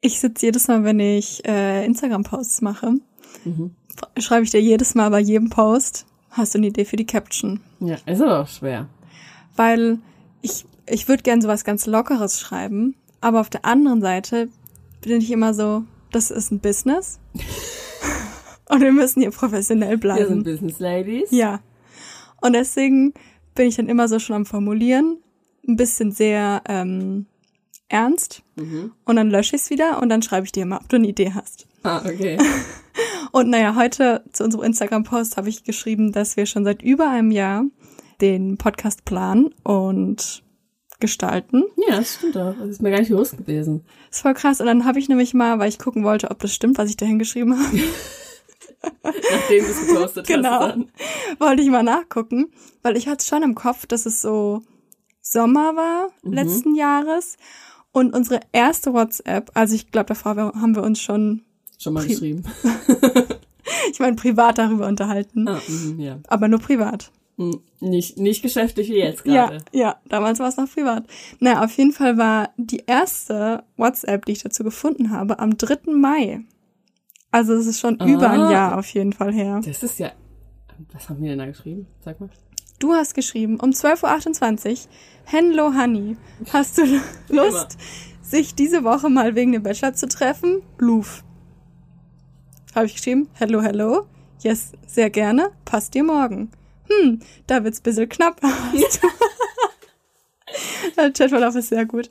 Ich sitze jedes Mal, wenn ich äh, Instagram-Posts mache, mhm. schreibe ich dir jedes Mal bei jedem Post, hast du eine Idee für die Caption? Ja, ist aber auch schwer. Weil ich, ich würde gern sowas ganz Lockeres schreiben, aber auf der anderen Seite bin ich immer so, das ist ein Business. Und wir müssen hier professionell bleiben. Wir sind Business Ladies. Ja. Und deswegen bin ich dann immer so schon am Formulieren, ein bisschen sehr ähm, ernst mhm. und dann lösche ich es wieder und dann schreibe ich dir mal, ob du eine Idee hast. Ah, okay. und naja, heute zu unserem Instagram-Post habe ich geschrieben, dass wir schon seit über einem Jahr den Podcast planen und gestalten. Ja, das stimmt auch. Das ist mir gar nicht bewusst gewesen. Das ist voll krass. Und dann habe ich nämlich mal, weil ich gucken wollte, ob das stimmt, was ich da hingeschrieben habe. Nachdem du es gepostet genau, hast. Genau. Wollte ich mal nachgucken, weil ich hatte schon im Kopf, dass es so Sommer war mhm. letzten Jahres und unsere erste WhatsApp, also ich glaube, davor haben wir uns schon schon mal geschrieben. ich meine, privat darüber unterhalten. Ah, mh, ja. Aber nur privat. Hm, nicht, nicht geschäftlich wie jetzt gerade. Ja, ja, damals war es noch privat. Naja, auf jeden Fall war die erste WhatsApp, die ich dazu gefunden habe, am 3. Mai. Also es ist schon ah, über ein Jahr auf jeden Fall her. Das ist ja. Was haben wir denn da geschrieben? Sag mal. Du hast geschrieben, um 12.28 Uhr, Hello Honey, hast du Lust, sich diese Woche mal wegen dem Bachelor zu treffen? Luf. Habe ich geschrieben, hello, hello. Yes, sehr gerne. Passt dir morgen. Hm, da wird's bisschen knapp. Der Chatverlauf ist sehr gut.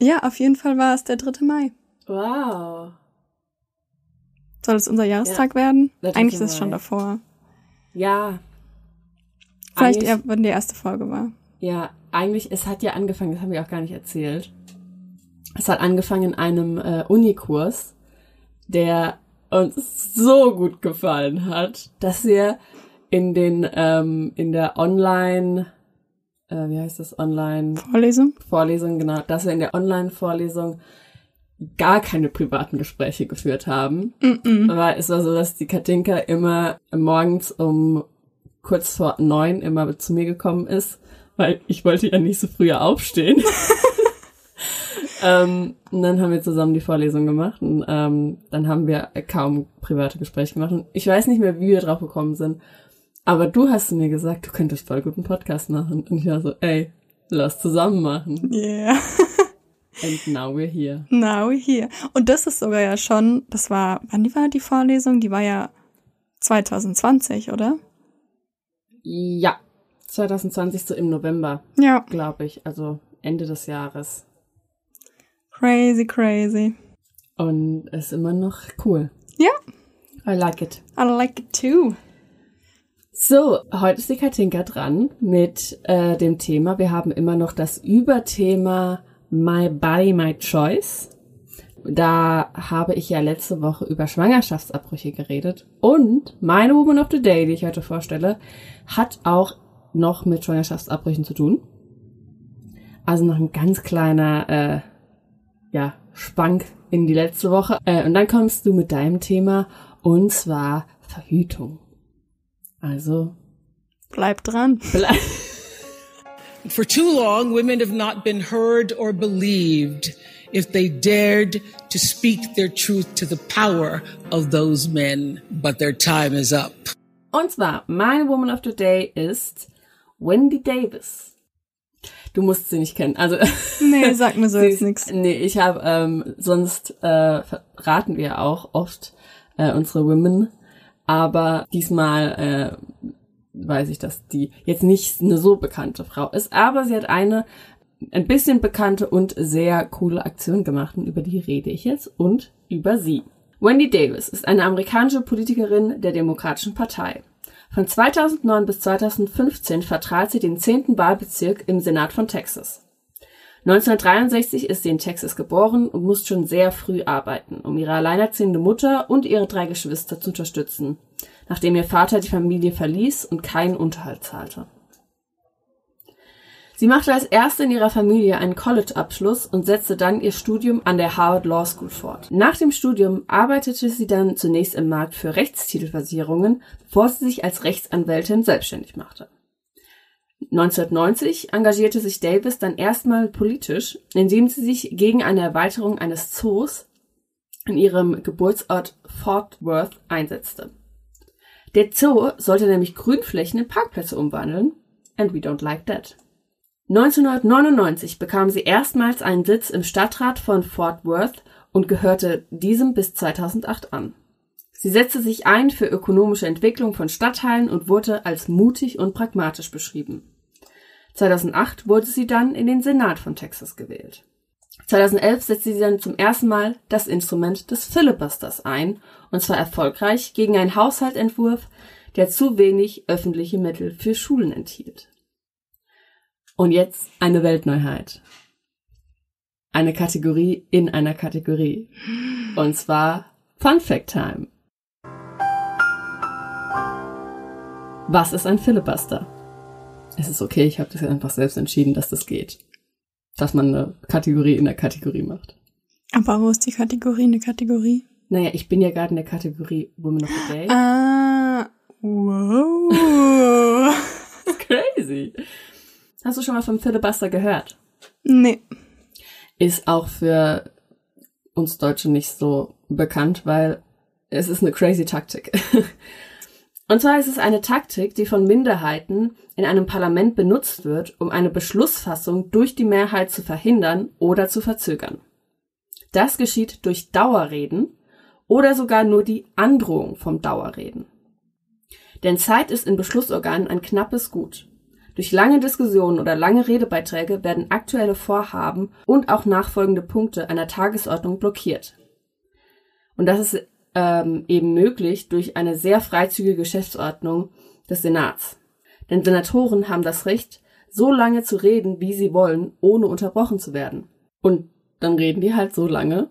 Ja, auf jeden Fall war es der 3. Mai. Wow. Soll es unser Jahrestag ja, werden? Eigentlich ist es schon davor. Ja, Vielleicht eher, wenn die erste Folge war. Ja, eigentlich, es hat ja angefangen, das haben wir auch gar nicht erzählt. Es hat angefangen in einem äh, Unikurs, der uns so gut gefallen hat, dass wir in den, ähm, in der Online, äh, wie heißt das, Online? Vorlesung? Vorlesung, genau, dass wir in der Online-Vorlesung gar keine privaten Gespräche geführt haben. Mm -mm. Aber es war so, dass die Katinka immer morgens um kurz vor neun immer zu mir gekommen ist, weil ich wollte ja nicht so früher aufstehen. ähm, und dann haben wir zusammen die Vorlesung gemacht und ähm, dann haben wir kaum private Gespräche gemacht. Und ich weiß nicht mehr, wie wir drauf gekommen sind. Aber du hast mir gesagt, du könntest voll guten Podcast machen. Und ich war so, ey, lass zusammen machen. Yeah. And now we're here. Now we're here. Und das ist sogar ja schon, das war, wann war die Vorlesung? Die war ja 2020, oder? Ja, 2020 so im November. Ja. Glaube ich. Also Ende des Jahres. Crazy, crazy. Und ist immer noch cool. Ja. I like it. I like it too. So, heute ist die Katinka dran mit äh, dem Thema. Wir haben immer noch das Überthema My Body, My Choice. Da habe ich ja letzte Woche über Schwangerschaftsabbrüche geredet. Und meine Woman of the Day, die ich heute vorstelle, hat auch noch mit Schwangerschaftsabbrüchen zu tun. Also noch ein ganz kleiner, äh, ja, Spank in die letzte Woche. Äh, und dann kommst du mit deinem Thema und zwar Verhütung. Also bleib dran. Bleib. For too long, women have not been heard or believed if they dared to speak their truth to the power of those men. But their time is up. Und zwar, meine Woman of the Day ist Wendy Davis. Du musst sie nicht kennen. Also nee, sag mir so jetzt nichts. Nee, ich habe ähm, sonst äh, raten wir auch oft äh, unsere Women, aber diesmal äh, weiß ich, dass die jetzt nicht eine so bekannte Frau ist, aber sie hat eine ein bisschen bekannte und sehr coole Aktion gemacht und über die rede ich jetzt und über sie. Wendy Davis ist eine amerikanische Politikerin der Demokratischen Partei. Von 2009 bis 2015 vertrat sie den 10. Wahlbezirk im Senat von Texas. 1963 ist sie in Texas geboren und muss schon sehr früh arbeiten, um ihre alleinerziehende Mutter und ihre drei Geschwister zu unterstützen, nachdem ihr Vater die Familie verließ und keinen Unterhalt zahlte. Sie machte als erste in ihrer Familie einen College-Abschluss und setzte dann ihr Studium an der Harvard Law School fort. Nach dem Studium arbeitete sie dann zunächst im Markt für Rechtstitelversicherungen, bevor sie sich als Rechtsanwältin selbstständig machte. 1990 engagierte sich Davis dann erstmal politisch, indem sie sich gegen eine Erweiterung eines Zoos in ihrem Geburtsort Fort Worth einsetzte. Der Zoo sollte nämlich Grünflächen in Parkplätze umwandeln, and we don't like that. 1999 bekam sie erstmals einen Sitz im Stadtrat von Fort Worth und gehörte diesem bis 2008 an. Sie setzte sich ein für ökonomische Entwicklung von Stadtteilen und wurde als mutig und pragmatisch beschrieben. 2008 wurde sie dann in den Senat von Texas gewählt. 2011 setzte sie dann zum ersten Mal das Instrument des Filibusters ein, und zwar erfolgreich gegen einen Haushaltsentwurf, der zu wenig öffentliche Mittel für Schulen enthielt. Und jetzt eine Weltneuheit. Eine Kategorie in einer Kategorie. Und zwar Fun Fact Time. Was ist ein Filibuster? Es ist okay, ich habe das einfach selbst entschieden, dass das geht. Dass man eine Kategorie in der Kategorie macht. Aber wo ist die Kategorie eine Kategorie? Naja, ich bin ja gerade in der Kategorie Women of the Day. Ah, wow. Crazy. Hast du schon mal vom Filibuster gehört? Nee. Ist auch für uns Deutsche nicht so bekannt, weil es ist eine crazy Taktik. Und zwar ist es eine Taktik, die von Minderheiten in einem Parlament benutzt wird, um eine Beschlussfassung durch die Mehrheit zu verhindern oder zu verzögern. Das geschieht durch Dauerreden oder sogar nur die Androhung vom Dauerreden. Denn Zeit ist in Beschlussorganen ein knappes Gut. Durch lange Diskussionen oder lange Redebeiträge werden aktuelle Vorhaben und auch nachfolgende Punkte einer Tagesordnung blockiert. Und das ist ähm, eben möglich durch eine sehr freizügige Geschäftsordnung des Senats. Denn Senatoren haben das Recht, so lange zu reden, wie sie wollen, ohne unterbrochen zu werden. Und dann reden die halt so lange,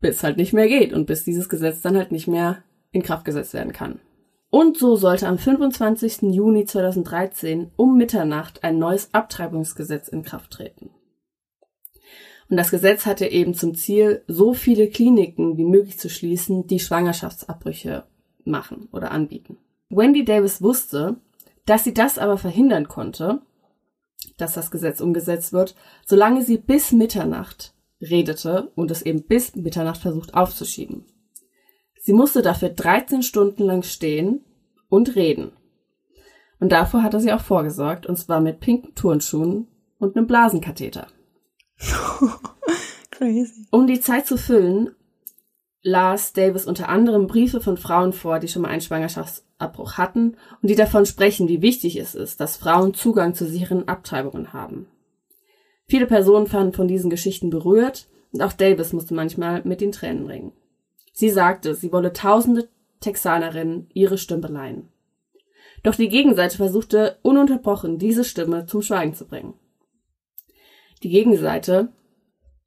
bis halt nicht mehr geht und bis dieses Gesetz dann halt nicht mehr in Kraft gesetzt werden kann. Und so sollte am 25. Juni 2013 um Mitternacht ein neues Abtreibungsgesetz in Kraft treten. Und das Gesetz hatte eben zum Ziel, so viele Kliniken wie möglich zu schließen, die Schwangerschaftsabbrüche machen oder anbieten. Wendy Davis wusste, dass sie das aber verhindern konnte, dass das Gesetz umgesetzt wird, solange sie bis Mitternacht redete und es eben bis Mitternacht versucht aufzuschieben. Sie musste dafür 13 Stunden lang stehen und reden. Und davor hatte sie auch vorgesorgt, und zwar mit pinken Turnschuhen und einem Blasenkatheter. Crazy. Um die Zeit zu füllen, las Davis unter anderem Briefe von Frauen vor, die schon mal einen Schwangerschaftsabbruch hatten und die davon sprechen, wie wichtig es ist, dass Frauen Zugang zu sicheren Abtreibungen haben. Viele Personen fanden von diesen Geschichten berührt und auch Davis musste manchmal mit den Tränen ringen. Sie sagte, sie wolle tausende Texanerinnen ihre Stimme leihen. Doch die Gegenseite versuchte ununterbrochen, diese Stimme zum Schweigen zu bringen. Die Gegenseite,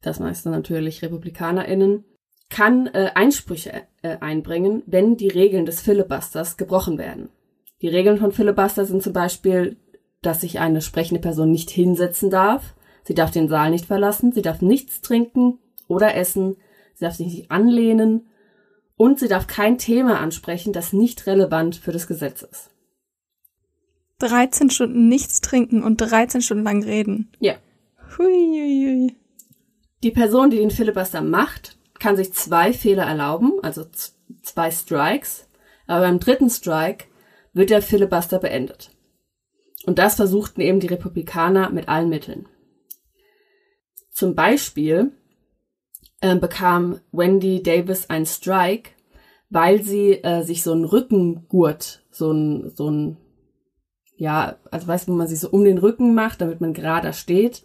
das meiste natürlich RepublikanerInnen, kann äh, Einsprüche äh, einbringen, wenn die Regeln des Filibusters gebrochen werden. Die Regeln von Filibuster sind zum Beispiel, dass sich eine sprechende Person nicht hinsetzen darf, sie darf den Saal nicht verlassen, sie darf nichts trinken oder essen, sie darf sich nicht anlehnen und sie darf kein Thema ansprechen, das nicht relevant für das Gesetz ist. 13 Stunden nichts trinken und 13 Stunden lang reden. Ja. Huiuiui. Die Person, die den Filibuster macht, kann sich zwei Fehler erlauben, also zwei Strikes, aber beim dritten Strike wird der Filibuster beendet. Und das versuchten eben die Republikaner mit allen Mitteln. Zum Beispiel äh, bekam Wendy Davis einen Strike, weil sie äh, sich so einen Rückengurt, so ein, so ein, ja, also weißt du, wo man sich so um den Rücken macht, damit man gerader steht.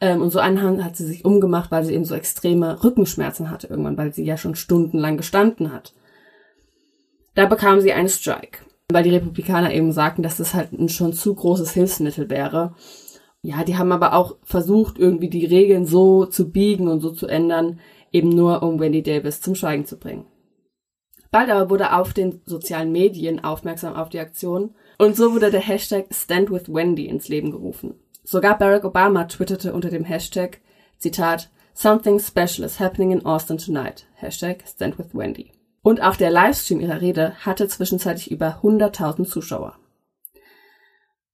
Ähm, und so einen hat sie sich umgemacht, weil sie eben so extreme Rückenschmerzen hatte irgendwann, weil sie ja schon stundenlang gestanden hat. Da bekam sie einen Strike, weil die Republikaner eben sagten, dass das halt ein schon zu großes Hilfsmittel wäre ja, die haben aber auch versucht, irgendwie die Regeln so zu biegen und so zu ändern, eben nur um Wendy Davis zum Schweigen zu bringen. Bald aber wurde auf den sozialen Medien aufmerksam auf die Aktion und so wurde der Hashtag Stand with Wendy ins Leben gerufen. Sogar Barack Obama twitterte unter dem Hashtag, Zitat, Something special is happening in Austin tonight. Hashtag Stand with Wendy. Und auch der Livestream ihrer Rede hatte zwischenzeitlich über 100.000 Zuschauer.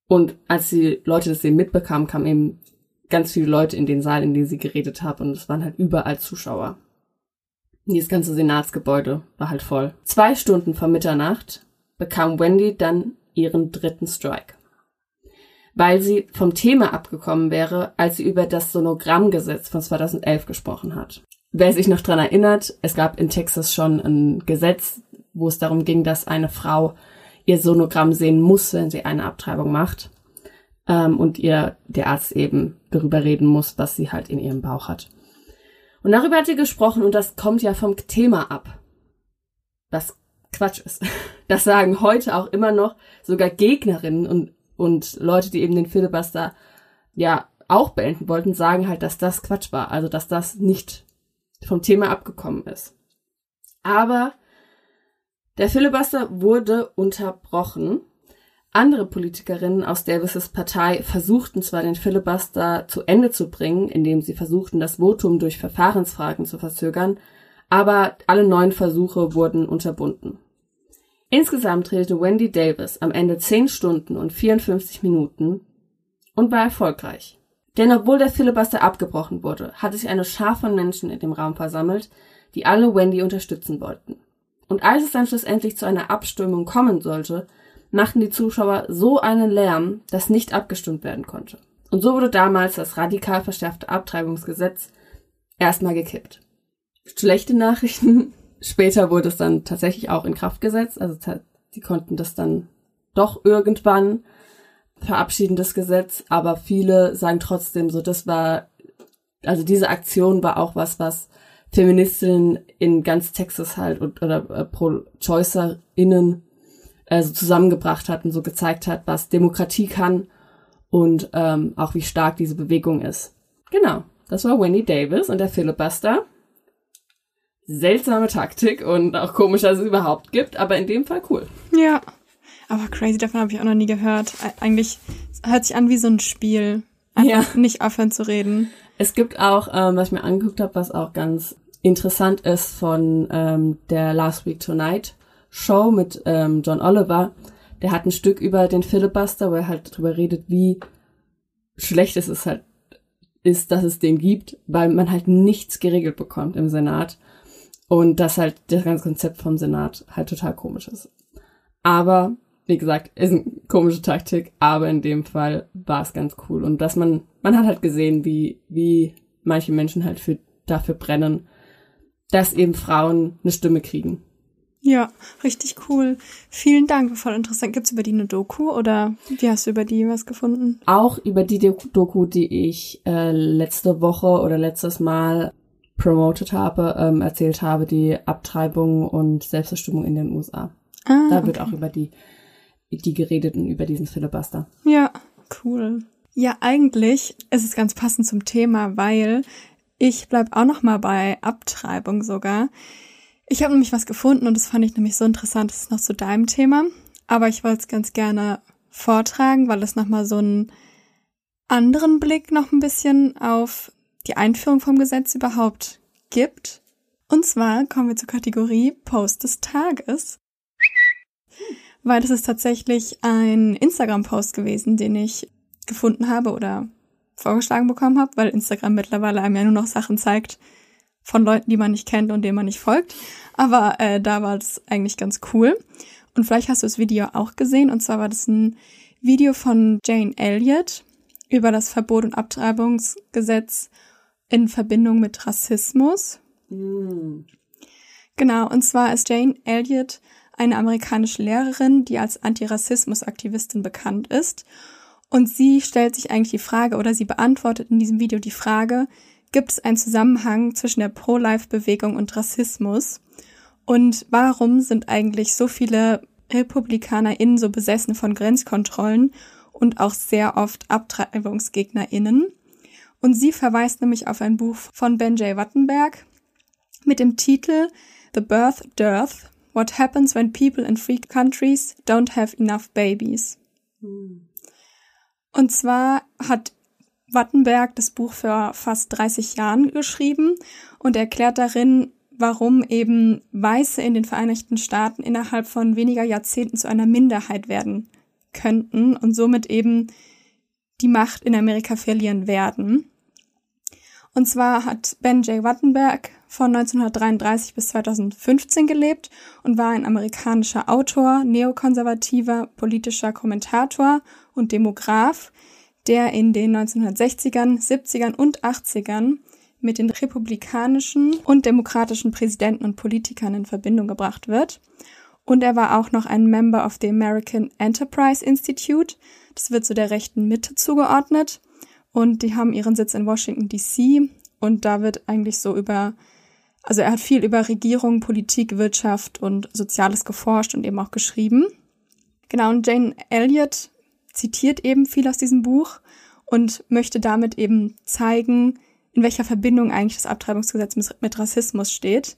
Und als die Leute das eben mitbekamen, kamen eben ganz viele Leute in den Saal, in dem sie geredet haben und es waren halt überall Zuschauer. Und dieses ganze Senatsgebäude war halt voll. Zwei Stunden vor Mitternacht bekam Wendy dann ihren dritten Strike. Weil sie vom Thema abgekommen wäre, als sie über das Sonogrammgesetz von 2011 gesprochen hat. Wer sich noch dran erinnert, es gab in Texas schon ein Gesetz, wo es darum ging, dass eine Frau ihr Sonogramm sehen muss, wenn sie eine Abtreibung macht. Ähm, und ihr der Arzt eben darüber reden muss, was sie halt in ihrem Bauch hat. Und darüber hat sie gesprochen und das kommt ja vom Thema ab. Was Quatsch ist. Das sagen heute auch immer noch sogar Gegnerinnen und, und Leute, die eben den Filibuster ja auch beenden wollten, sagen halt, dass das Quatsch war. Also, dass das nicht vom Thema abgekommen ist. Aber der Filibuster wurde unterbrochen. Andere Politikerinnen aus Davis' Partei versuchten zwar den Filibuster zu Ende zu bringen, indem sie versuchten, das Votum durch Verfahrensfragen zu verzögern, aber alle neun Versuche wurden unterbunden. Insgesamt redete Wendy Davis am Ende 10 Stunden und 54 Minuten und war erfolgreich. Denn obwohl der Filibuster abgebrochen wurde, hatte sich eine Schar von Menschen in dem Raum versammelt, die alle Wendy unterstützen wollten. Und als es dann schlussendlich zu einer Abstimmung kommen sollte, machten die Zuschauer so einen Lärm, dass nicht abgestimmt werden konnte. Und so wurde damals das radikal verschärfte Abtreibungsgesetz erstmal gekippt. Schlechte Nachrichten. Später wurde es dann tatsächlich auch in Kraft gesetzt. Also die konnten das dann doch irgendwann verabschieden, das Gesetz. Aber viele sagen trotzdem so, das war, also diese Aktion war auch was, was Feministinnen in ganz Texas halt oder äh, Pro-Choicerinnen also zusammengebracht hat und so gezeigt hat, was Demokratie kann und ähm, auch wie stark diese Bewegung ist. Genau, das war Wendy Davis und der Filibuster. Seltsame Taktik und auch komisch, dass es überhaupt gibt, aber in dem Fall cool. Ja, aber crazy, davon habe ich auch noch nie gehört. Eigentlich hört sich an wie so ein Spiel. Einfach ja. nicht aufhören zu reden. Es gibt auch, ähm, was ich mir angeguckt habe, was auch ganz interessant ist von ähm, der Last Week Tonight Show mit ähm, John Oliver. Der hat ein Stück über den Filibuster, wo er halt drüber redet, wie schlecht es ist halt ist, dass es den gibt, weil man halt nichts geregelt bekommt im Senat und dass halt das ganze Konzept vom Senat halt total komisch ist. Aber wie gesagt, ist eine komische Taktik, aber in dem Fall war es ganz cool und dass man man hat halt gesehen, wie wie manche Menschen halt für dafür brennen dass eben Frauen eine Stimme kriegen. Ja, richtig cool. Vielen Dank, voll interessant. Gibt's über die eine Doku oder wie hast du über die was gefunden? Auch über die Doku, die ich äh, letzte Woche oder letztes Mal promoted habe, ähm, erzählt habe, die Abtreibung und Selbstbestimmung in den USA. Ah, da wird okay. auch über die, die geredet und über diesen Filibuster. Ja, cool. Ja, eigentlich ist es ganz passend zum Thema, weil ich bleib auch noch mal bei Abtreibung sogar. Ich habe nämlich was gefunden und das fand ich nämlich so interessant. Das ist noch zu deinem Thema, aber ich wollte es ganz gerne vortragen, weil es noch mal so einen anderen Blick noch ein bisschen auf die Einführung vom Gesetz überhaupt gibt. Und zwar kommen wir zur Kategorie Post des Tages. Weil das ist tatsächlich ein Instagram-Post gewesen, den ich gefunden habe oder vorgeschlagen bekommen habe, weil Instagram mittlerweile einem ja nur noch Sachen zeigt von Leuten, die man nicht kennt und denen man nicht folgt. Aber äh, da war das eigentlich ganz cool. Und vielleicht hast du das Video auch gesehen. Und zwar war das ein Video von Jane Elliott über das Verbot und Abtreibungsgesetz in Verbindung mit Rassismus. Mm. Genau, und zwar ist Jane Elliott eine amerikanische Lehrerin, die als Antirassismus-Aktivistin bekannt ist und sie stellt sich eigentlich die Frage oder sie beantwortet in diesem Video die Frage, gibt es einen Zusammenhang zwischen der Pro-Life-Bewegung und Rassismus? Und warum sind eigentlich so viele RepublikanerInnen so besessen von Grenzkontrollen und auch sehr oft AbtreibungsgegnerInnen. Und sie verweist nämlich auf ein Buch von Ben J. Wattenberg mit dem Titel The Birth Dearth What Happens When People in Free Countries Don't Have Enough Babies. Und zwar hat Wattenberg das Buch für fast 30 Jahren geschrieben und erklärt darin, warum eben Weiße in den Vereinigten Staaten innerhalb von weniger Jahrzehnten zu einer Minderheit werden könnten und somit eben die Macht in Amerika verlieren werden. Und zwar hat Ben J. Wattenberg von 1933 bis 2015 gelebt und war ein amerikanischer Autor, neokonservativer politischer Kommentator und Demograf, der in den 1960ern, 70ern und 80ern mit den republikanischen und demokratischen Präsidenten und Politikern in Verbindung gebracht wird. Und er war auch noch ein Member of the American Enterprise Institute. Das wird zu der rechten Mitte zugeordnet. Und die haben ihren Sitz in Washington, DC. Und da wird eigentlich so über, also er hat viel über Regierung, Politik, Wirtschaft und Soziales geforscht und eben auch geschrieben. Genau, und Jane Elliott zitiert eben viel aus diesem Buch und möchte damit eben zeigen, in welcher Verbindung eigentlich das Abtreibungsgesetz mit Rassismus steht.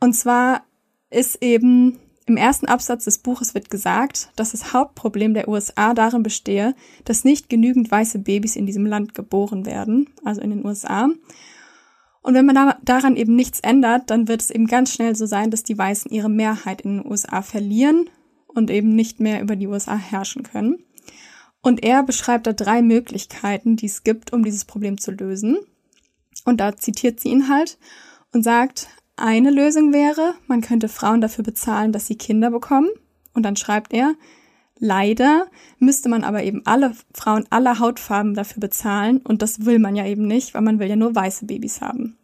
Und zwar ist eben im ersten Absatz des Buches wird gesagt, dass das Hauptproblem der USA darin bestehe, dass nicht genügend weiße Babys in diesem Land geboren werden, also in den USA. Und wenn man da, daran eben nichts ändert, dann wird es eben ganz schnell so sein, dass die Weißen ihre Mehrheit in den USA verlieren und eben nicht mehr über die USA herrschen können. Und er beschreibt da drei Möglichkeiten, die es gibt, um dieses Problem zu lösen. Und da zitiert sie ihn halt und sagt, eine Lösung wäre, man könnte Frauen dafür bezahlen, dass sie Kinder bekommen. Und dann schreibt er, leider müsste man aber eben alle Frauen aller Hautfarben dafür bezahlen. Und das will man ja eben nicht, weil man will ja nur weiße Babys haben.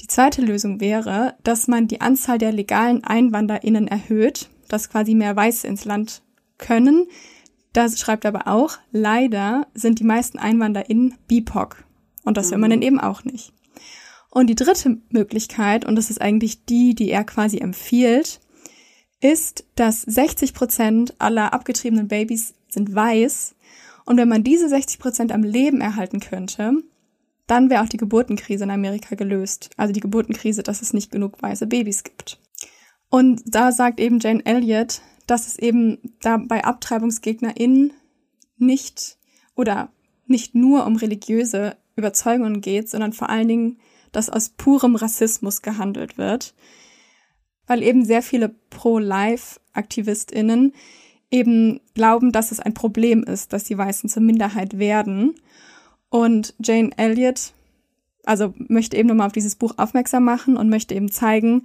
Die zweite Lösung wäre, dass man die Anzahl der legalen EinwanderInnen erhöht, dass quasi mehr Weiße ins Land können, das schreibt aber auch, leider sind die meisten EinwanderInnen BIPOC. Und das will man dann eben auch nicht. Und die dritte Möglichkeit, und das ist eigentlich die, die er quasi empfiehlt, ist, dass 60 Prozent aller abgetriebenen Babys sind weiß. Und wenn man diese 60 Prozent am Leben erhalten könnte, dann wäre auch die Geburtenkrise in Amerika gelöst. Also die Geburtenkrise, dass es nicht genug weiße Babys gibt. Und da sagt eben Jane Elliott, dass es eben da bei AbtreibungsgegnerInnen nicht oder nicht nur um religiöse Überzeugungen geht, sondern vor allen Dingen, dass aus purem Rassismus gehandelt wird, weil eben sehr viele Pro-Life-AktivistInnen eben glauben, dass es ein Problem ist, dass die Weißen zur Minderheit werden. Und Jane Elliott, also möchte eben nochmal auf dieses Buch aufmerksam machen und möchte eben zeigen,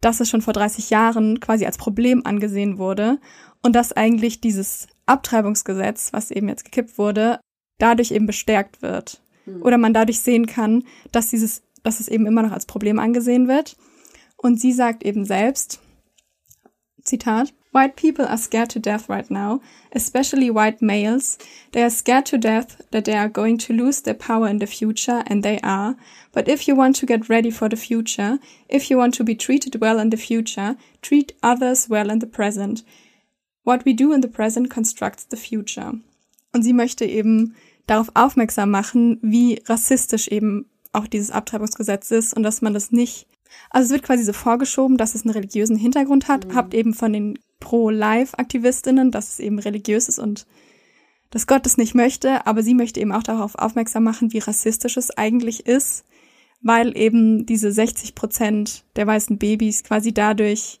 dass es schon vor 30 Jahren quasi als Problem angesehen wurde und dass eigentlich dieses Abtreibungsgesetz, was eben jetzt gekippt wurde, dadurch eben bestärkt wird. Mhm. Oder man dadurch sehen kann, dass dieses, dass es eben immer noch als Problem angesehen wird. Und sie sagt eben selbst, Zitat, White people are scared to death right now, especially white males. They are scared to death that they are going to lose their power in the future, and they are. But if you want to get ready for the future, if you want to be treated well in the future, treat others well in the present. What we do in the present constructs the future. Und sie möchte eben darauf aufmerksam machen, wie rassistisch eben auch dieses Abtreibungsgesetz ist und dass man das nicht also es wird quasi so vorgeschoben, dass es einen religiösen Hintergrund hat, mhm. habt eben von den Pro-Life-Aktivistinnen, dass es eben religiös ist und dass Gott es nicht möchte, aber sie möchte eben auch darauf aufmerksam machen, wie rassistisch es eigentlich ist, weil eben diese 60 Prozent der weißen Babys quasi dadurch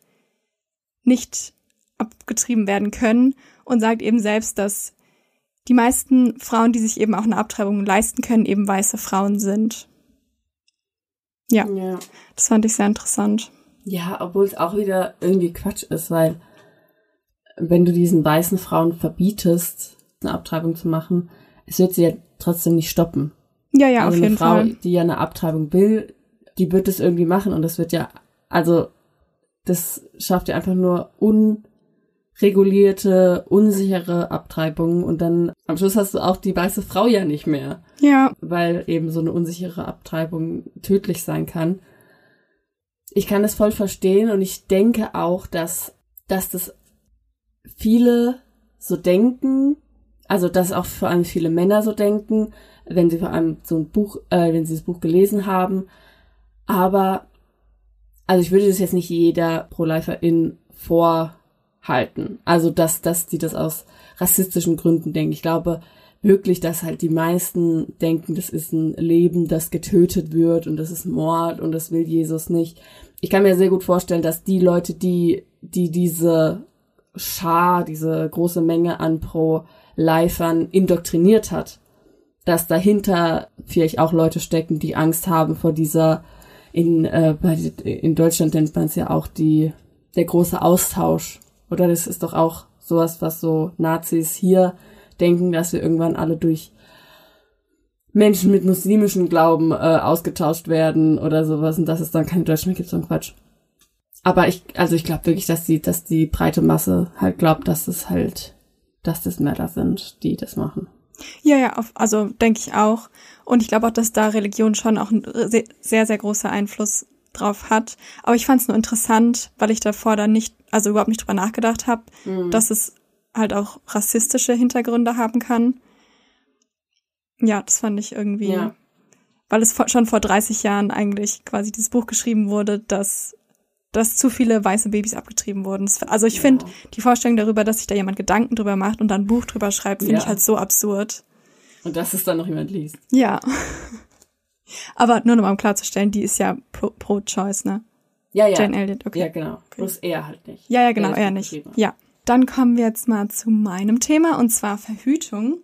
nicht abgetrieben werden können und sagt eben selbst, dass die meisten Frauen, die sich eben auch eine Abtreibung leisten können, eben weiße Frauen sind. Ja, ja. das fand ich sehr interessant. Ja, obwohl es auch wieder irgendwie Quatsch ist, weil wenn du diesen weißen Frauen verbietest, eine Abtreibung zu machen, es wird sie ja trotzdem nicht stoppen. Ja, ja, also auf jeden Frau, Fall. Die ja eine Abtreibung will, die wird es irgendwie machen und das wird ja, also das schafft ja einfach nur unregulierte, unsichere Abtreibungen und dann am Schluss hast du auch die weiße Frau ja nicht mehr. Ja. Weil eben so eine unsichere Abtreibung tödlich sein kann. Ich kann das voll verstehen und ich denke auch, dass, dass das viele so denken, Also, dass auch vor allem viele Männer so denken, wenn sie vor allem so ein Buch, äh, wenn sie das Buch gelesen haben. Aber, also ich würde das jetzt nicht jeder Pro-Liferin vorhalten. Also, dass, dass die das aus rassistischen Gründen denken. Ich glaube wirklich, dass halt die meisten denken, das ist ein Leben, das getötet wird und das ist Mord und das will Jesus nicht. Ich kann mir sehr gut vorstellen, dass die Leute, die, die diese Schar, diese große Menge an Pro-Lifern indoktriniert hat, dass dahinter vielleicht auch Leute stecken, die Angst haben vor dieser, in, äh, in Deutschland nennt man es ja auch die, der große Austausch. Oder das ist doch auch sowas, was so Nazis hier denken, dass wir irgendwann alle durch Menschen mit muslimischem Glauben äh, ausgetauscht werden oder sowas und dass es dann keine Deutschen mehr gibt, so ein Quatsch. Aber ich, also ich glaube wirklich, dass die, dass die breite Masse halt glaubt, dass es halt, dass das Männer sind, die das machen. Ja, ja, auf, also denke ich auch. Und ich glaube auch, dass da Religion schon auch ein sehr, sehr großer Einfluss drauf hat. Aber ich fand es nur interessant, weil ich davor dann nicht, also überhaupt nicht drüber nachgedacht habe, mhm. dass es halt auch rassistische Hintergründe haben kann. Ja, das fand ich irgendwie, ja. weil es schon vor 30 Jahren eigentlich quasi dieses Buch geschrieben wurde, dass dass zu viele weiße Babys abgetrieben wurden. Also ich ja. finde die Vorstellung darüber, dass sich da jemand Gedanken drüber macht und dann ein Buch drüber schreibt, finde ja. ich halt so absurd. Und dass es dann noch jemand liest. Ja. Aber nur noch mal um klarzustellen, die ist ja pro-choice, pro ne? Ja, ja. Jane Elliott, okay. Ja, genau. Bloß er halt nicht. Ja, ja, genau, er, er nicht. Ja. Dann kommen wir jetzt mal zu meinem Thema und zwar Verhütung.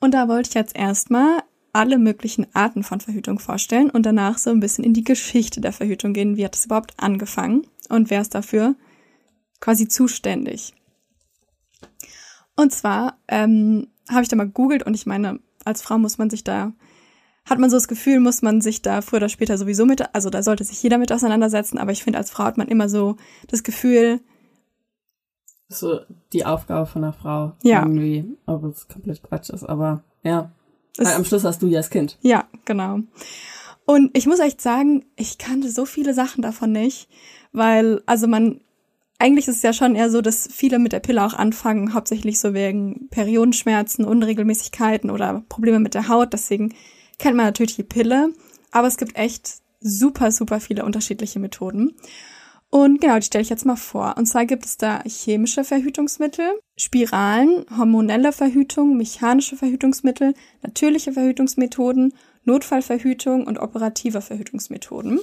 Und da wollte ich jetzt erstmal alle möglichen Arten von Verhütung vorstellen und danach so ein bisschen in die Geschichte der Verhütung gehen. Wie hat es überhaupt angefangen und wer ist dafür quasi zuständig? Und zwar ähm, habe ich da mal gegoogelt und ich meine, als Frau muss man sich da, hat man so das Gefühl, muss man sich da früher oder später sowieso mit, also da sollte sich jeder mit auseinandersetzen, aber ich finde, als Frau hat man immer so das Gefühl, so die Aufgabe von einer Frau. Ja. Irgendwie, ob es komplett Quatsch ist, aber ja. Weil am Schluss hast du ja das Kind. Ja, genau. Und ich muss echt sagen, ich kannte so viele Sachen davon nicht, weil, also man, eigentlich ist es ja schon eher so, dass viele mit der Pille auch anfangen, hauptsächlich so wegen Periodenschmerzen, Unregelmäßigkeiten oder Probleme mit der Haut. Deswegen kennt man natürlich die Pille. Aber es gibt echt super, super viele unterschiedliche Methoden. Und genau, die stelle ich jetzt mal vor. Und zwar gibt es da chemische Verhütungsmittel, Spiralen, hormonelle Verhütung, mechanische Verhütungsmittel, natürliche Verhütungsmethoden, Notfallverhütung und operative Verhütungsmethoden.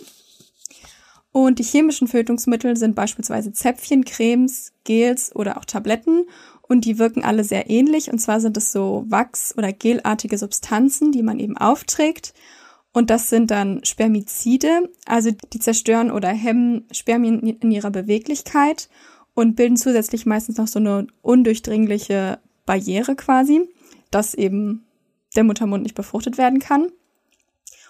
Und die chemischen Verhütungsmittel sind beispielsweise Zäpfchen, Cremes, Gels oder auch Tabletten. Und die wirken alle sehr ähnlich. Und zwar sind es so Wachs- oder gelartige Substanzen, die man eben aufträgt. Und das sind dann Spermizide, also die zerstören oder hemmen Spermien in ihrer Beweglichkeit und bilden zusätzlich meistens noch so eine undurchdringliche Barriere quasi, dass eben der Muttermund nicht befruchtet werden kann.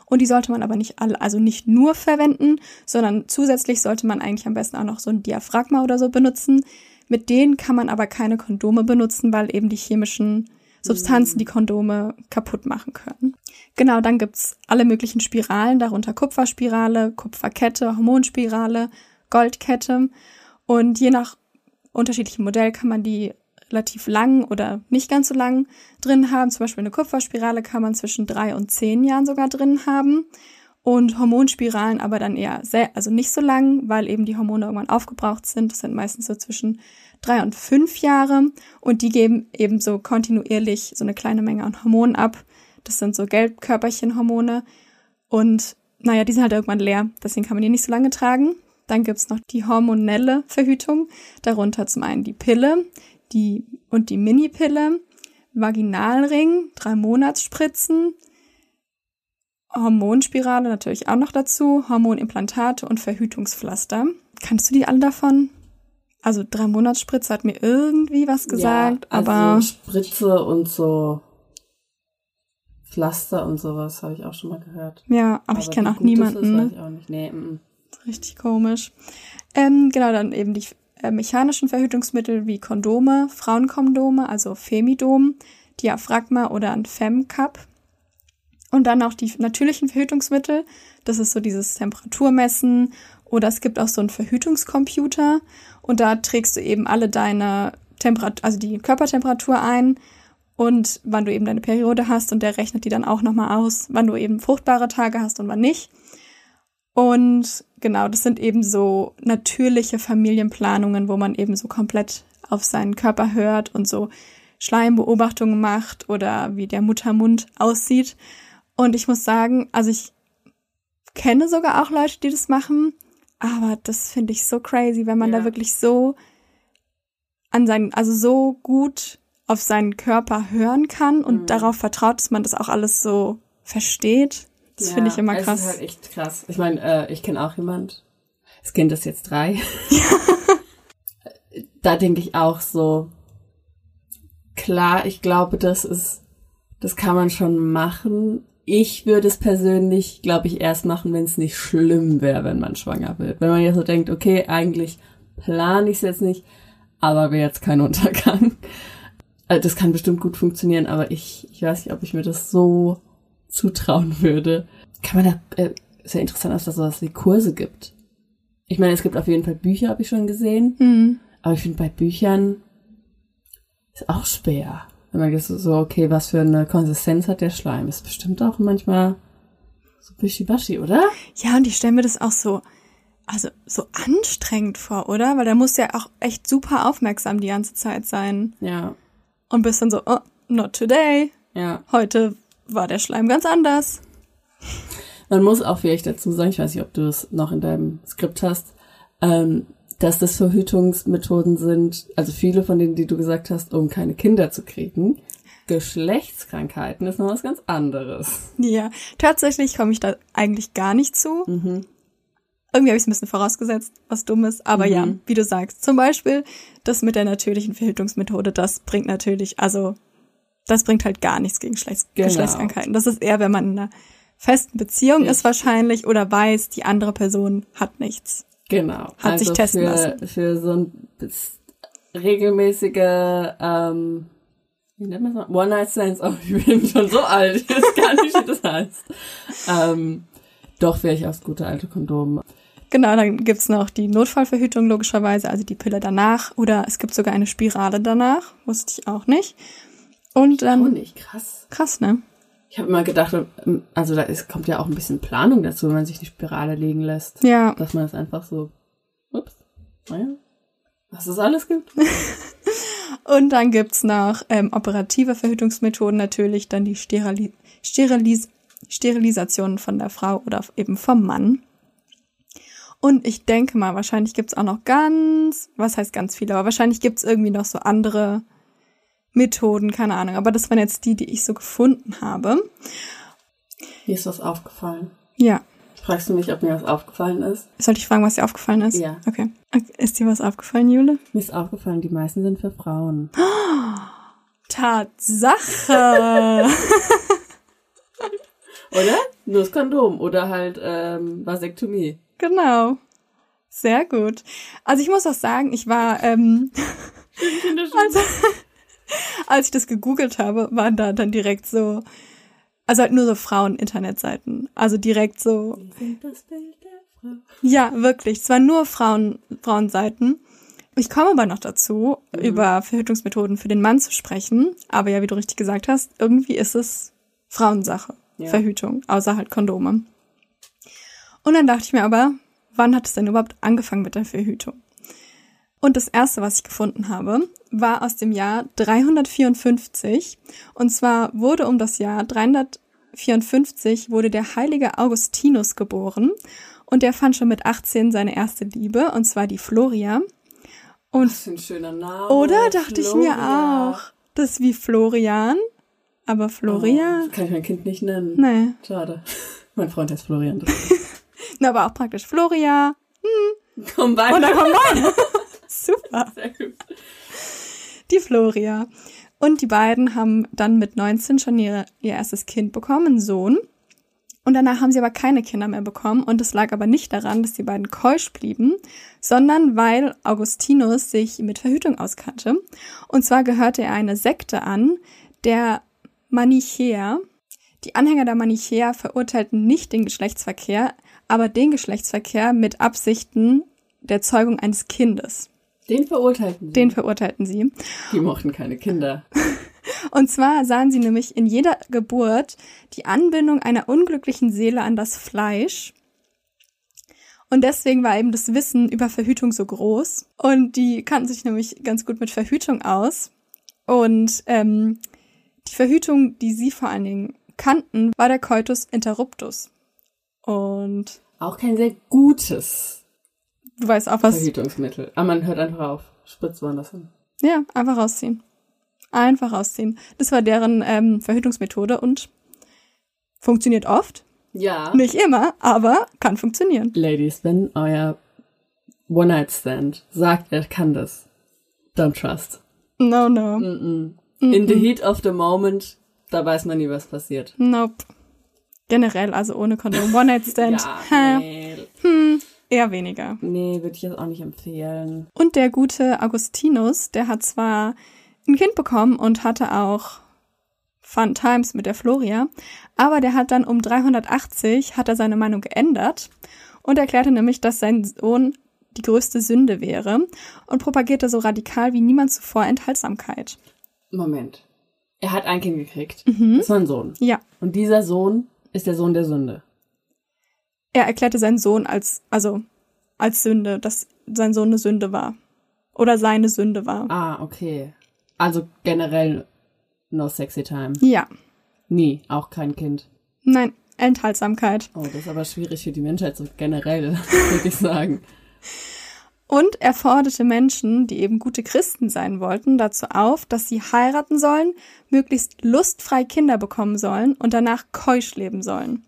Und die sollte man aber nicht alle, also nicht nur verwenden, sondern zusätzlich sollte man eigentlich am besten auch noch so ein Diaphragma oder so benutzen. Mit denen kann man aber keine Kondome benutzen, weil eben die chemischen Substanzen die Kondome kaputt machen können. Genau, dann gibt's alle möglichen Spiralen, darunter Kupferspirale, Kupferkette, Hormonspirale, Goldkette. Und je nach unterschiedlichem Modell kann man die relativ lang oder nicht ganz so lang drin haben. Zum Beispiel eine Kupferspirale kann man zwischen drei und zehn Jahren sogar drin haben. Und Hormonspiralen aber dann eher sehr, also nicht so lang, weil eben die Hormone irgendwann aufgebraucht sind. Das sind meistens so zwischen drei und fünf Jahre und die geben eben so kontinuierlich so eine kleine Menge an Hormonen ab. Das sind so Gelbkörperchenhormone und naja, die sind halt irgendwann leer, deswegen kann man die nicht so lange tragen. Dann gibt's noch die hormonelle Verhütung, darunter zum einen die Pille die, und die Minipille, Vaginalring, drei Monatsspritzen, Hormonspirale natürlich auch noch dazu, Hormonimplantate und Verhütungspflaster. Kannst du die alle davon? Also drei Monatsspritze hat mir irgendwie was gesagt, ja, also aber Spritze und so Pflaster und sowas habe ich auch schon mal gehört. Ja, aber, aber ich kenne auch niemanden. Ist, weiß ich auch nicht. Nee, m -m. Richtig komisch. Ähm, genau, dann eben die äh, mechanischen Verhütungsmittel wie Kondome, Frauenkondome, also Femidom, Diaphragma oder ein Femcup. Und dann auch die natürlichen Verhütungsmittel. Das ist so dieses Temperaturmessen oder es gibt auch so einen Verhütungscomputer und da trägst du eben alle deine Temperatur, also die Körpertemperatur ein und wann du eben deine Periode hast und der rechnet die dann auch nochmal aus, wann du eben fruchtbare Tage hast und wann nicht. Und genau, das sind eben so natürliche Familienplanungen, wo man eben so komplett auf seinen Körper hört und so Schleimbeobachtungen macht oder wie der Muttermund aussieht. Und ich muss sagen, also ich kenne sogar auch Leute, die das machen, aber das finde ich so crazy, wenn man Ja. da wirklich so an seinen, also so gut auf seinen Körper hören kann und Mhm. darauf vertraut, dass man das auch alles so versteht. Das finde ich immer krass. ist halt echt krass. Ich meine, äh, ich kenne auch jemand. Das Kind ist jetzt drei. da denke ich auch so, klar, ich glaube, das ist, das kann man schon machen. Ich würde es persönlich, glaube ich, erst machen, wenn es nicht schlimm wäre, wenn man schwanger wird. Wenn man jetzt so denkt, okay, eigentlich plane ich es jetzt nicht, aber wäre jetzt kein Untergang. Also das kann bestimmt gut funktionieren, aber ich, ich weiß nicht, ob ich mir das so zutrauen würde. Kann man da, äh, ist ja interessant, dass da sowas wie Kurse gibt. Ich meine, es gibt auf jeden Fall Bücher, habe ich schon gesehen. Mhm. Aber ich finde bei Büchern ist auch schwer. Wenn man jetzt so, okay, was für eine Konsistenz hat der Schleim? Ist bestimmt auch manchmal so wischiwaschi, oder? Ja, und ich stelle mir das auch so, also so anstrengend vor, oder? Weil da musst du ja auch echt super aufmerksam die ganze Zeit sein. Ja, Und bist dann so, oh, not today. ja. Heute war der Schleim ganz anders. Man muss auch vielleicht dazu sagen, ich weiß nicht, ob du es noch in deinem Skript hast, ähm, dass das Verhütungsmethoden sind, also viele von denen, die du gesagt hast, um keine Kinder zu kriegen. Geschlechtskrankheiten ist noch was ganz anderes. Ja, tatsächlich komme ich da eigentlich gar nicht zu. Mhm. Irgendwie habe ich es ein bisschen vorausgesetzt, was dumm ist. Aber ja, Mhm. wie du sagst, zum Beispiel das mit der natürlichen Verhütungsmethode, das bringt natürlich, also das bringt halt gar nichts gegen Geschlechts Genau. Geschlechtskrankheiten. Das ist eher, wenn man in einer festen Beziehung ist wahrscheinlich oder weiß, die andere Person hat nichts. Genau. Hat sich testen für, lassen. Für so ein regelmäßige, ähm, wie nennt man das? One-Night-Stands. Oh, ich bin schon so alt. Ich weiß gar nicht, wie das heißt. Ähm, doch wäre ich aufs gute alte Kondom. Genau, dann gibt's noch die Notfallverhütung logischerweise, also die Pille danach. Oder es gibt sogar eine Spirale danach, wusste ich auch nicht. Und dann, Oh, nicht krass. krass, ne? Ich habe immer gedacht, ähm, also da ist, kommt ja auch ein bisschen Planung dazu, wenn man sich die Spirale legen lässt. Ja. Dass man das einfach so, ups, naja, was es alles gibt. Und dann gibt's noch ähm, operative Verhütungsmethoden natürlich, dann die Sterili Sterilis Sterilisation von der Frau oder eben vom Mann. Und ich denke mal, wahrscheinlich gibt's auch noch ganz, was heißt ganz viele, aber wahrscheinlich gibt's irgendwie noch so andere Methoden, keine Ahnung. Aber das waren jetzt die, die ich so gefunden habe. Mir ist was aufgefallen. Ja. Fragst du mich, ob mir was aufgefallen ist? Sollte ich fragen, was dir aufgefallen ist? Ja. Okay. Ist dir was aufgefallen, Jule? Mir ist aufgefallen, die meisten sind für Frauen. Tatsache! Oder? Nur das Kondom oder halt ähm, Vasektomie. Genau. Sehr gut. Also ich muss auch sagen, ich war, ähm, also, als ich das gegoogelt habe, waren da dann direkt so, also halt nur so Frauen-Internetseiten. Also direkt so, ja, wirklich. Es waren nur Frauen, Frauenseiten. Ich komme aber noch dazu, über Verhütungsmethoden für den Mann zu sprechen. Aber ja, wie du richtig gesagt hast, irgendwie ist es Frauensache. Ja. Verhütung, außer halt Kondome. Und dann dachte ich mir aber, wann hat es denn überhaupt angefangen mit der Verhütung? Und das erste, was ich gefunden habe, war aus dem Jahr 354. Und zwar wurde um das Jahr 354 wurde der heilige Augustinus geboren. Und der fand schon mit 18 seine erste Liebe, und zwar die Floria. Und Was für ein schöner Name. oder dachte ich mir Floria. auch, das ist wie Florian, aber Floria, Oh, kann ich mein Kind nicht nennen. nee. Schade. Mein Freund heißt Florian. Na, aber auch praktisch Floria. Komm bei. Und da kommen beide. Super. Sehr gut. Die Floria. Und die beiden haben dann mit 19 schon ihre, ihr erstes Kind bekommen, einen Sohn. Und danach haben sie aber keine Kinder mehr bekommen. Und es lag aber nicht daran, dass die beiden keusch blieben, sondern weil Augustinus sich mit Verhütung auskannte. Und zwar gehörte er einer Sekte an, der Manichäer. Die Anhänger der Manichäer verurteilten nicht den Geschlechtsverkehr, aber den Geschlechtsverkehr mit Absichten der Zeugung eines Kindes. Den verurteilten sie. Den verurteilten sie. Die mochten keine Kinder. Und zwar sahen sie nämlich in jeder Geburt die Anbindung einer unglücklichen Seele an das Fleisch. Und deswegen war eben das Wissen über Verhütung so groß. Und die kannten sich nämlich ganz gut mit Verhütung aus. Und ähm, die Verhütung, die sie vor allen Dingen kannten, war der Coitus interruptus. Und Auch kein sehr gutes du weißt auch was. Verhütungsmittel. Aber man hört einfach auf. Spritzt woanders hin. Ja, einfach rausziehen. Einfach rausziehen. Das war deren ähm, Verhütungsmethode und funktioniert oft. Ja. Nicht immer, aber kann funktionieren. Ladies, wenn euer One-Night-Stand sagt, er kann das, don't trust. No, no. In the heat of the moment, da weiß man nie, was passiert. Nope. Generell, also ohne Kondom. One-Night-Stand. Ja, nee, eher weniger. nee würde ich jetzt auch nicht empfehlen. Und der gute Augustinus, der hat zwar ein Kind bekommen und hatte auch Fun Times mit der Floria, aber der hat dann um 380 hat er seine Meinung geändert und erklärte nämlich, dass sein Sohn die größte Sünde wäre und propagierte so radikal wie niemand zuvor Enthaltsamkeit. Moment. Er hat ein Kind gekriegt. Mhm. Das war ein Sohn. Ja, Und dieser Sohn ist der Sohn der Sünde. Er erklärte seinen Sohn als, also als Sünde, dass sein Sohn eine Sünde war. Oder seine Sünde war. Ah, okay. Also generell no sexy time. Ja, Nie, auch kein Kind. nein, Enthaltsamkeit. Oh, das ist aber schwierig für die Menschheit so generell, würde ich sagen. Und er forderte Menschen, die eben gute Christen sein wollten, dazu auf, dass sie heiraten sollen, möglichst lustfrei Kinder bekommen sollen und danach keusch leben sollen.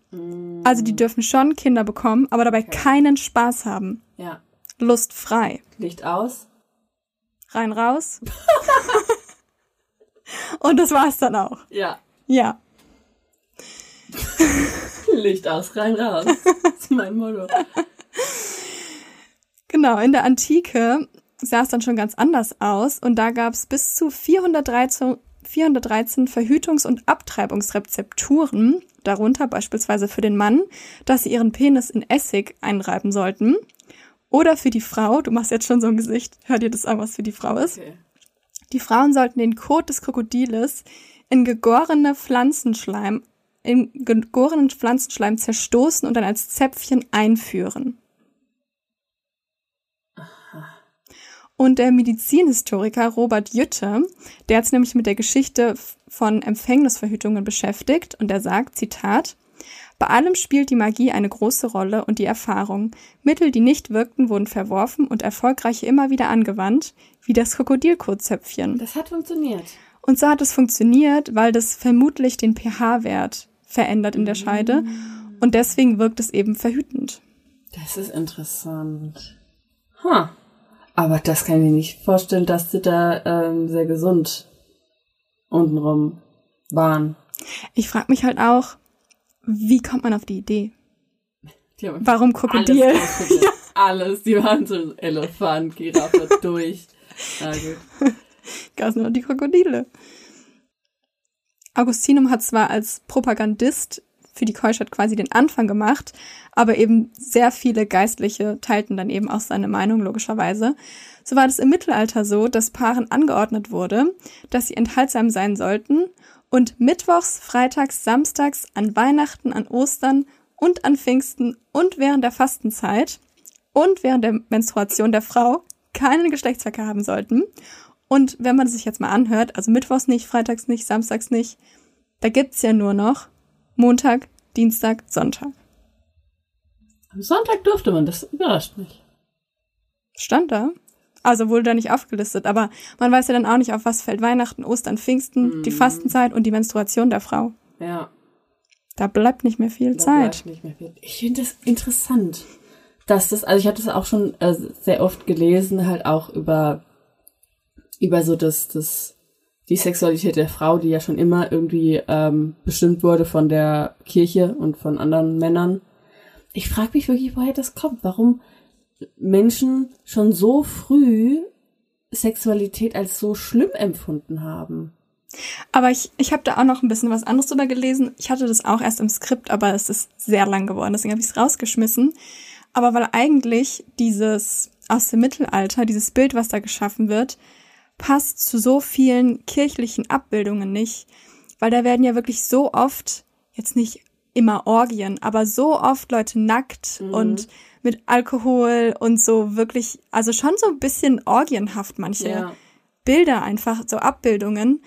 Also die dürfen schon Kinder bekommen, aber dabei keinen Spaß haben. Ja. Lustfrei. Licht aus. Rein raus. und das war's dann auch. Ja. Ja. Licht aus, rein raus. Das ist mein Motto. Genau, in der Antike sah es dann schon ganz anders aus und da gab es bis zu 413, 413 Verhütungs- und Abtreibungsrezepturen, darunter beispielsweise für den Mann, dass sie ihren Penis in Essig einreiben sollten. Oder für die Frau, du machst jetzt schon so ein Gesicht, hör dir das an, was für die Frau ist. Okay. Die Frauen sollten den Kot des Krokodiles in gegorene Pflanzenschleim, in gegorenen Pflanzenschleim zerstoßen und dann als Zäpfchen einführen. Und der Medizinhistoriker Robert Jütte, der hat sich nämlich mit der Geschichte von Empfängnisverhütungen beschäftigt und er sagt, Zitat, bei allem spielt die Magie eine große Rolle und die Erfahrung. Mittel, die nicht wirkten, wurden verworfen und erfolgreiche immer wieder angewandt, wie das Krokodilkotzöpfchen. Das hat funktioniert. Und so hat es funktioniert, weil das vermutlich den pH-Wert verändert in der Scheide und deswegen wirkt es eben verhütend. Das ist interessant. Ha. Aber das kann ich mir nicht vorstellen, dass sie da ähm, sehr gesund untenrum waren. Ich frage mich halt auch, wie kommt man auf die Idee? Die Warum Krokodil? Alles, ausprobiert. alles. Die waren so Elefant, Giraffe durch. Na gut. Nur die Krokodile. Augustinum hat zwar als Propagandist für die Keuschheit quasi den Anfang gemacht, aber eben sehr viele Geistliche teilten dann eben auch seine Meinung, logischerweise. So war es im Mittelalter so, dass Paaren angeordnet wurde, dass sie enthaltsam sein sollten und mittwochs, freitags, samstags, an Weihnachten, an Ostern und an Pfingsten und während der Fastenzeit und während der Menstruation der Frau keinen Geschlechtsverkehr haben sollten. Und wenn man sich jetzt mal anhört, also mittwochs nicht, freitags nicht, samstags nicht, da gibt's ja nur noch Montag, Dienstag, Sonntag. Am Sonntag durfte man, das überrascht mich. Stand da. Also wurde da nicht aufgelistet, aber man weiß ja dann auch nicht, auf was fällt Weihnachten, Ostern, Pfingsten, die Fastenzeit und die Menstruation der Frau. Ja. Da bleibt nicht mehr viel Da Zeit. bleibt Nicht mehr viel. Ich finde das interessant, dass das, also ich habe das auch schon äh, sehr oft gelesen, halt auch über über so das das die Sexualität der Frau, die ja schon immer irgendwie ähm, bestimmt wurde von der Kirche und von anderen Männern. Ich frage mich wirklich, woher das kommt. Warum Menschen schon so früh Sexualität als so schlimm empfunden haben. Aber ich, ich habe da auch noch ein bisschen was anderes drüber gelesen. Ich hatte das auch erst im Skript, aber es ist sehr lang geworden, deswegen habe ich es rausgeschmissen. Aber weil eigentlich dieses aus dem Mittelalter, dieses Bild, was da geschaffen wird, passt zu so vielen kirchlichen Abbildungen nicht, weil da werden ja wirklich so oft, jetzt nicht immer Orgien, aber so oft Leute nackt Mhm. und mit Alkohol und so wirklich, also schon so ein bisschen orgienhaft manche Ja. Bilder einfach, so Abbildungen.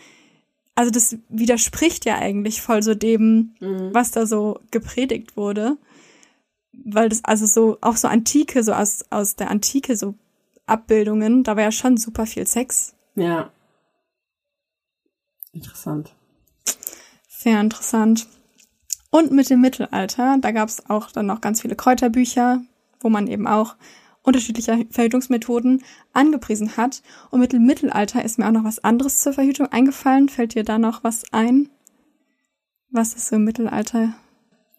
Also das widerspricht ja eigentlich voll so dem, was da so gepredigt wurde. Weil das also so, auch so Antike, so aus, aus der Antike so Abbildungen, da war ja schon super viel Sex. Ja. Interessant. Sehr interessant. Und mit dem Mittelalter, da gab es auch dann noch ganz viele Kräuterbücher, wo man eben auch unterschiedliche Verhütungsmethoden angepriesen hat. Und mit dem Mittelalter ist mir auch noch was anderes zur Verhütung eingefallen. Fällt dir da noch was ein? Was ist so im Mittelalter?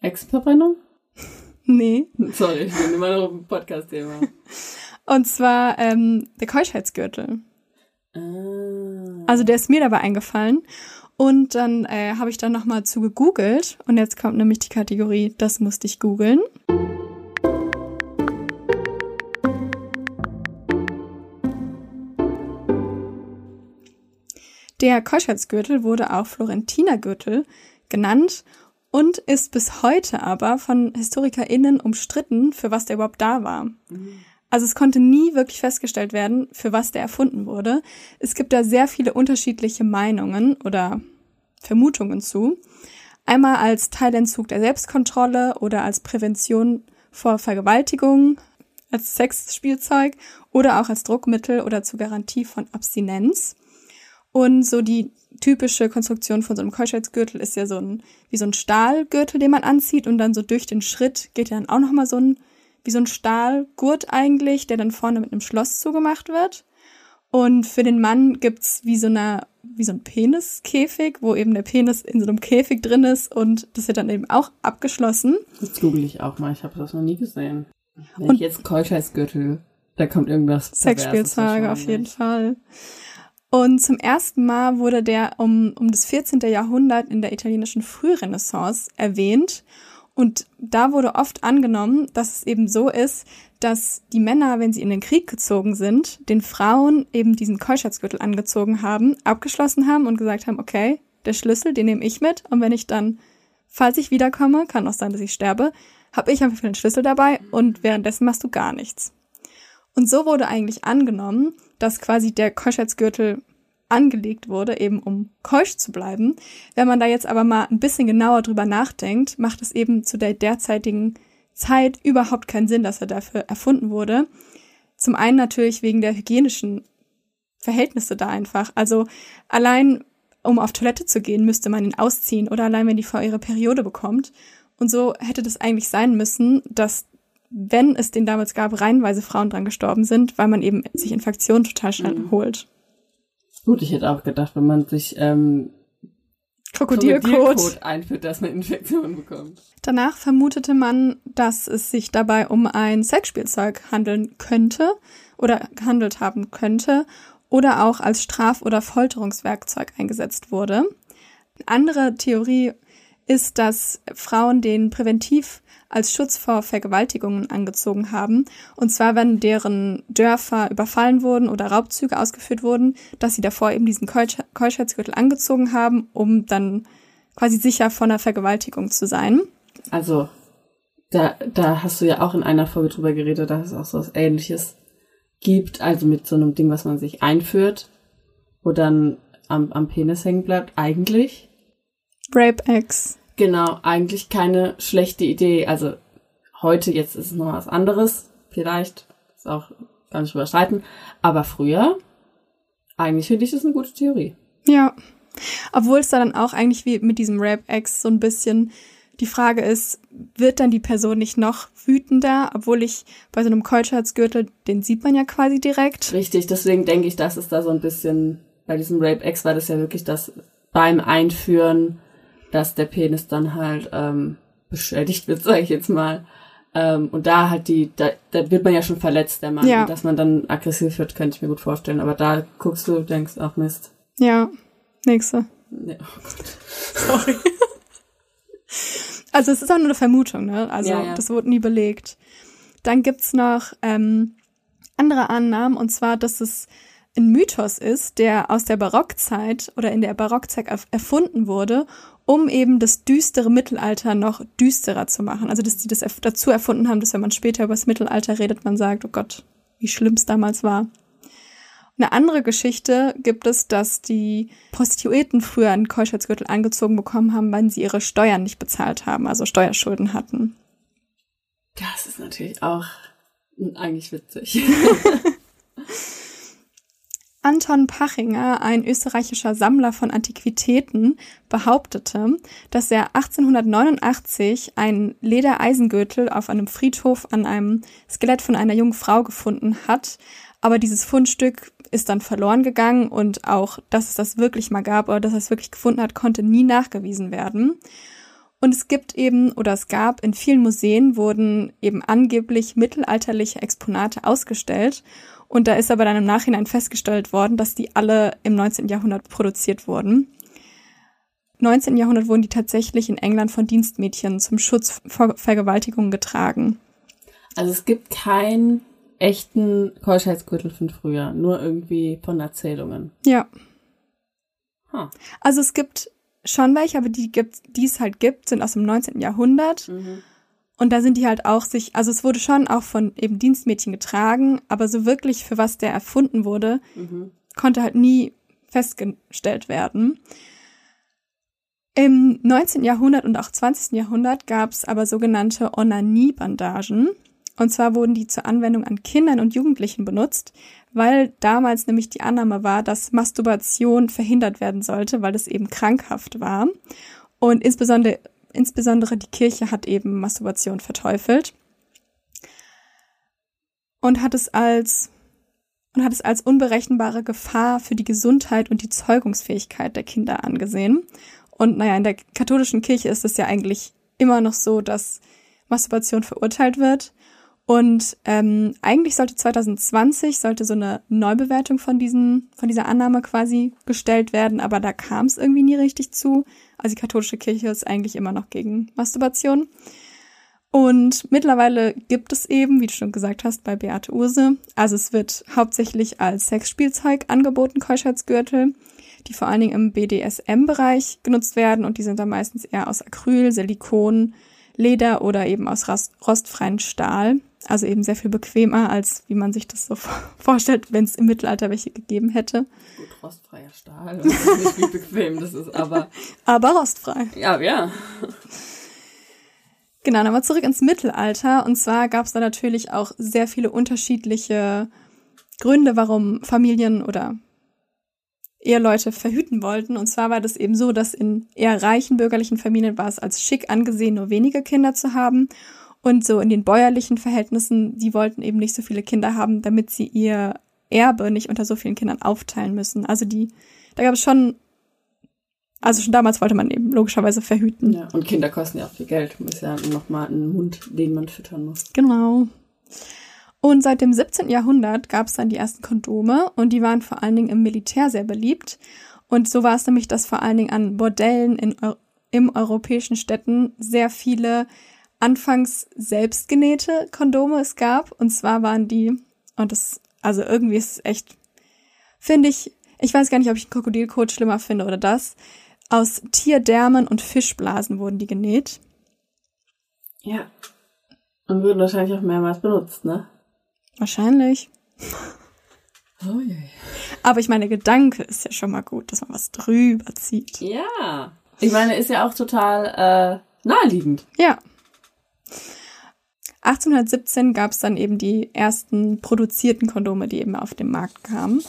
Exverbrennung? Nee. Sorry, ich bin immer noch im Podcast-Thema. Und zwar ähm, der Keuschheitsgürtel. Ah. Also der ist mir dabei eingefallen. Und dann äh, habe ich dann nochmal zu gegoogelt. Und jetzt kommt nämlich die Kategorie, das musste ich googeln. Der Keuschheitsgürtel wurde auch Florentinergürtel genannt und ist bis heute aber von HistorikerInnen umstritten, für was der überhaupt da war. Also es konnte nie wirklich festgestellt werden, für was der erfunden wurde. Es gibt da sehr viele unterschiedliche Meinungen oder Vermutungen zu. Einmal als Teilentzug der Selbstkontrolle oder als Prävention vor Vergewaltigung, als Sexspielzeug oder auch als Druckmittel oder zur Garantie von Abstinenz. Und so die typische Konstruktion von so einem Keuschheitsgürtel ist ja so ein, wie so ein Stahlgürtel, den man anzieht und dann so durch den Schritt geht ja dann auch nochmal so ein, wie so ein Stahlgurt eigentlich, der dann vorne mit einem Schloss zugemacht wird. Und für den Mann gibt's wie so eine, wie so ein Peniskäfig, wo eben der Penis in so einem Käfig drin ist und das wird dann eben auch abgeschlossen. Das google ich auch mal, ich habe das noch nie gesehen. Wenn Und- jetzt Keuschheitsgürtel, da kommt irgendwas Sexspielzeuge auf jeden. Fall. Und zum ersten Mal wurde der um, um das 14. Jahrhundert in der italienischen Frührenaissance erwähnt. Und da wurde oft angenommen, dass es eben so ist, dass die Männer, wenn sie in den Krieg gezogen sind, den Frauen eben diesen Keuschheitsgürtel angezogen haben, abgeschlossen haben und gesagt haben, okay, der Schlüssel, den nehme ich mit. Und wenn ich dann, falls ich wiederkomme, kann auch sein, dass ich sterbe, habe ich einfach den Schlüssel dabei und währenddessen machst du gar nichts. Und so wurde eigentlich angenommen, dass quasi der Keuschheitsgürtel angelegt wurde, eben um keusch zu bleiben. Wenn man da jetzt aber mal ein bisschen genauer drüber nachdenkt, macht es eben zu der derzeitigen Zeit überhaupt keinen Sinn, dass er dafür erfunden wurde. Zum einen natürlich wegen der hygienischen Verhältnisse da einfach. Also allein um auf Toilette zu gehen, müsste man ihn ausziehen oder allein wenn die Frau ihre Periode bekommt. Und so hätte das eigentlich sein müssen, dass wenn es den damals gab, reihenweise Frauen dran gestorben sind, weil man eben sich Infektionen total schnell Mhm. holt. Gut, ich hätte auch gedacht, wenn man sich ähm, Krokodilkot. Krokodilkot einführt, dass man Infektionen bekommt. Danach vermutete man, dass es sich dabei um ein Sexspielzeug handeln könnte oder gehandelt haben könnte oder auch als Straf- oder Folterungswerkzeug eingesetzt wurde. Eine andere Theorie ist, dass Frauen den präventiv als Schutz vor Vergewaltigungen angezogen haben. Und zwar, wenn deren Dörfer überfallen wurden oder Raubzüge ausgeführt wurden, dass sie davor eben diesen Keusch Keuschheitsgürtel angezogen haben, um dann quasi sicher vor einer Vergewaltigung zu sein. Also, da, da hast du ja auch in einer Folge drüber geredet, dass es auch so was ähnliches gibt, also mit so einem Ding, was man sich einführt, wo dann am, am Penis hängen bleibt, eigentlich. Rape X. Genau, eigentlich keine schlechte Idee. Also heute, jetzt ist es noch was anderes, vielleicht, ist auch gar nicht überschreiten, aber früher, eigentlich finde ich das eine gute Theorie. Ja. Obwohl es da dann auch eigentlich wie mit diesem Rape X so ein bisschen die Frage ist, wird dann die Person nicht noch wütender, obwohl ich bei so einem Keuschheitsgürtel, den sieht man ja quasi direkt. Richtig, deswegen denke ich, dass es da so ein bisschen, bei diesem Rape X war das ja wirklich das beim Einführen, dass der Penis dann halt ähm, beschädigt wird, sage ich jetzt mal. Ähm, und da halt die, da, da wird man ja schon verletzt, der Mann. Ja. Dass man dann aggressiv wird, könnte ich mir gut vorstellen. Aber da guckst du, denkst, ach Mist. Ja. Nächste. Ja. Sorry. Also es ist auch nur eine Vermutung, ne? Also Ja, ja. das wurde nie belegt. Dann gibt's noch ähm, andere Annahmen, und zwar, dass es ein Mythos ist, der aus der Barockzeit oder in der Barockzeit erfunden wurde, um eben das düstere Mittelalter noch düsterer zu machen. Also, dass die das dazu erfunden haben, dass wenn man später über das Mittelalter redet, man sagt, oh Gott, wie schlimm es damals war. Eine andere Geschichte gibt es, dass die Prostituierten früher einen Keuschheitsgürtel angezogen bekommen haben, weil sie ihre Steuern nicht bezahlt haben, also Steuerschulden hatten. Das ist natürlich auch eigentlich witzig. Anton Pachinger, ein österreichischer Sammler von Antiquitäten, behauptete, dass er 1889 einen Ledereisengürtel auf einem Friedhof an einem Skelett von einer jungen Frau gefunden hat, aber dieses Fundstück ist dann verloren gegangen und auch, dass es das wirklich mal gab oder dass er es wirklich gefunden hat, konnte nie nachgewiesen werden. Und es gibt eben oder es gab in vielen Museen wurden eben angeblich mittelalterliche Exponate ausgestellt und da ist aber dann im Nachhinein festgestellt worden, dass die alle im 19. Jahrhundert produziert wurden. 19. Jahrhundert wurden die tatsächlich in England von Dienstmädchen zum Schutz vor Vergewaltigungen getragen. Also es gibt keinen echten Keuschheitsgürtel von früher, nur irgendwie von Erzählungen. Ja. Huh. Also es gibt schon welche, aber die gibt, die es halt gibt, sind aus dem 19. Jahrhundert. Mhm. Und da sind die halt auch sich, also es wurde schon auch von eben Dienstmädchen getragen, aber so wirklich für was der erfunden wurde, mhm. konnte halt nie festgestellt werden. Im 19. Jahrhundert und auch 20. Jahrhundert gab es aber sogenannte Onanie-Bandagen. Und zwar wurden die zur Anwendung an Kindern und Jugendlichen benutzt, weil damals nämlich die Annahme war, dass Masturbation verhindert werden sollte, weil es eben krankhaft war. Und insbesondere Insbesondere die Kirche hat eben Masturbation verteufelt und hat es als und hat es als unberechenbare Gefahr für die Gesundheit und die Zeugungsfähigkeit der Kinder angesehen. Und naja, in der katholischen Kirche ist es ja eigentlich immer noch so, dass Masturbation verurteilt wird. Und ähm, eigentlich sollte 2020 sollte so eine Neubewertung von diesen von dieser Annahme quasi gestellt werden, aber da kam es irgendwie nie richtig zu. Also die katholische Kirche ist eigentlich immer noch gegen Masturbation. Und mittlerweile gibt es eben, wie du schon gesagt hast, bei Beate Urse, also es wird hauptsächlich als Sexspielzeug angeboten, Keuschheitsgürtel, die vor allen Dingen im BDSM-Bereich genutzt werden und die sind dann meistens eher aus Acryl, Silikon, Leder oder eben aus rostfreien Stahl. Also eben sehr viel bequemer, als wie man sich das so vorstellt, wenn es im Mittelalter welche gegeben hätte. Gut, rostfreier Stahl. Das ist nicht wie bequem das ist, aber. Aber rostfrei. Ja, ja. Genau, dann mal zurück ins Mittelalter. Und zwar gab es da natürlich auch sehr viele unterschiedliche Gründe, warum Familien oder Eheleute verhüten wollten. Und zwar war das eben so, dass in eher reichen bürgerlichen Familien war es als schick angesehen, nur wenige Kinder zu haben. Und so in den bäuerlichen Verhältnissen, die wollten eben nicht so viele Kinder haben, damit sie ihr Erbe nicht unter so vielen Kindern aufteilen müssen. Also die, da gab es schon, also schon damals wollte man eben logischerweise verhüten. Ja, und Kinder kosten ja auch viel Geld. Man ist ja nochmal ein Mund, den man füttern muss. Genau. Und seit dem 17. Jahrhundert gab es dann die ersten Kondome und die waren vor allen Dingen im Militär sehr beliebt. Und so war es nämlich, dass vor allen Dingen an Bordellen in, im europäischen Städten sehr viele anfangs selbstgenähte Kondome es gab. Und zwar waren die, und das, also irgendwie ist es echt, finde ich, ich weiß gar nicht, ob ich Krokodilkot schlimmer finde oder das. Aus Tierdärmen und Fischblasen wurden die genäht. Ja. Und wurden wahrscheinlich auch mehrmals benutzt, ne? Wahrscheinlich. Oh je. Aber ich meine, Gedanke ist ja schon mal gut, dass man was drüber zieht. Ja. Ich meine, ist ja auch total äh, naheliegend. Ja. 1817 gab es dann eben die ersten produzierten Kondome, die eben auf den Markt kamen.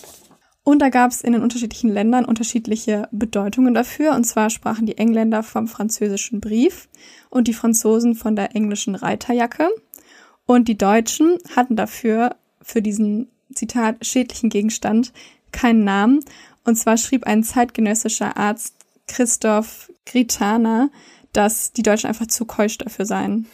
Und da gab es in den unterschiedlichen Ländern unterschiedliche Bedeutungen dafür. Und zwar sprachen die Engländer vom französischen Brief und die Franzosen von der englischen Reiterjacke. Und die Deutschen hatten dafür, für diesen Zitat schädlichen Gegenstand, keinen Namen. Und zwar schrieb ein zeitgenössischer Arzt Christoph Gritana, dass die Deutschen einfach zu keusch dafür seien.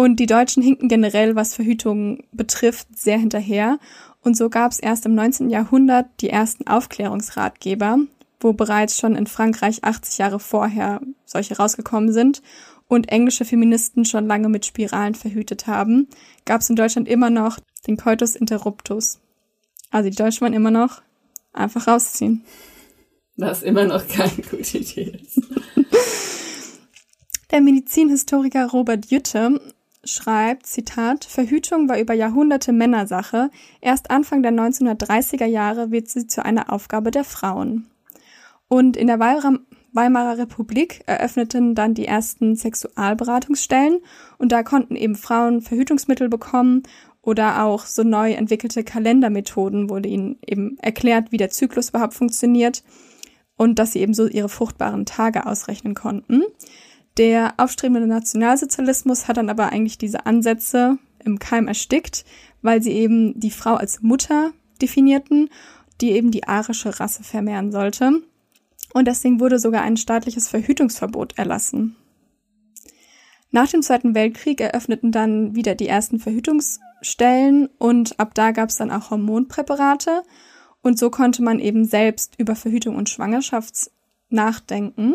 Und die Deutschen hinken generell, was Verhütung betrifft, sehr hinterher. Und so gab es erst im 19. Jahrhundert die ersten Aufklärungsratgeber, wo bereits schon in Frankreich 80 Jahre vorher solche rausgekommen sind und englische Feministen schon lange mit Spiralen verhütet haben, gab es in Deutschland immer noch den Coitus interruptus. Also die Deutschen waren immer noch einfach rausziehen. Was immer noch keine gute Idee ist. Der Medizinhistoriker Robert Jütte schreibt, Zitat, Verhütung war über Jahrhunderte Männersache. Erst Anfang der 1930er Jahre wird sie zu einer Aufgabe der Frauen. Und in der Weimarer Republik eröffneten dann die ersten Sexualberatungsstellen und da konnten eben Frauen Verhütungsmittel bekommen oder auch so neu entwickelte Kalendermethoden wurde ihnen eben erklärt, wie der Zyklus überhaupt funktioniert und dass sie eben so ihre fruchtbaren Tage ausrechnen konnten. Der aufstrebende Nationalsozialismus hat dann aber eigentlich diese Ansätze im Keim erstickt, weil sie eben die Frau als Mutter definierten, die eben die arische Rasse vermehren sollte. Und deswegen wurde sogar ein staatliches Verhütungsverbot erlassen. Nach dem Zweiten Weltkrieg eröffneten dann wieder die ersten Verhütungsstellen und ab da gab es dann auch Hormonpräparate und so konnte man eben selbst über Verhütung und Schwangerschaft nachdenken.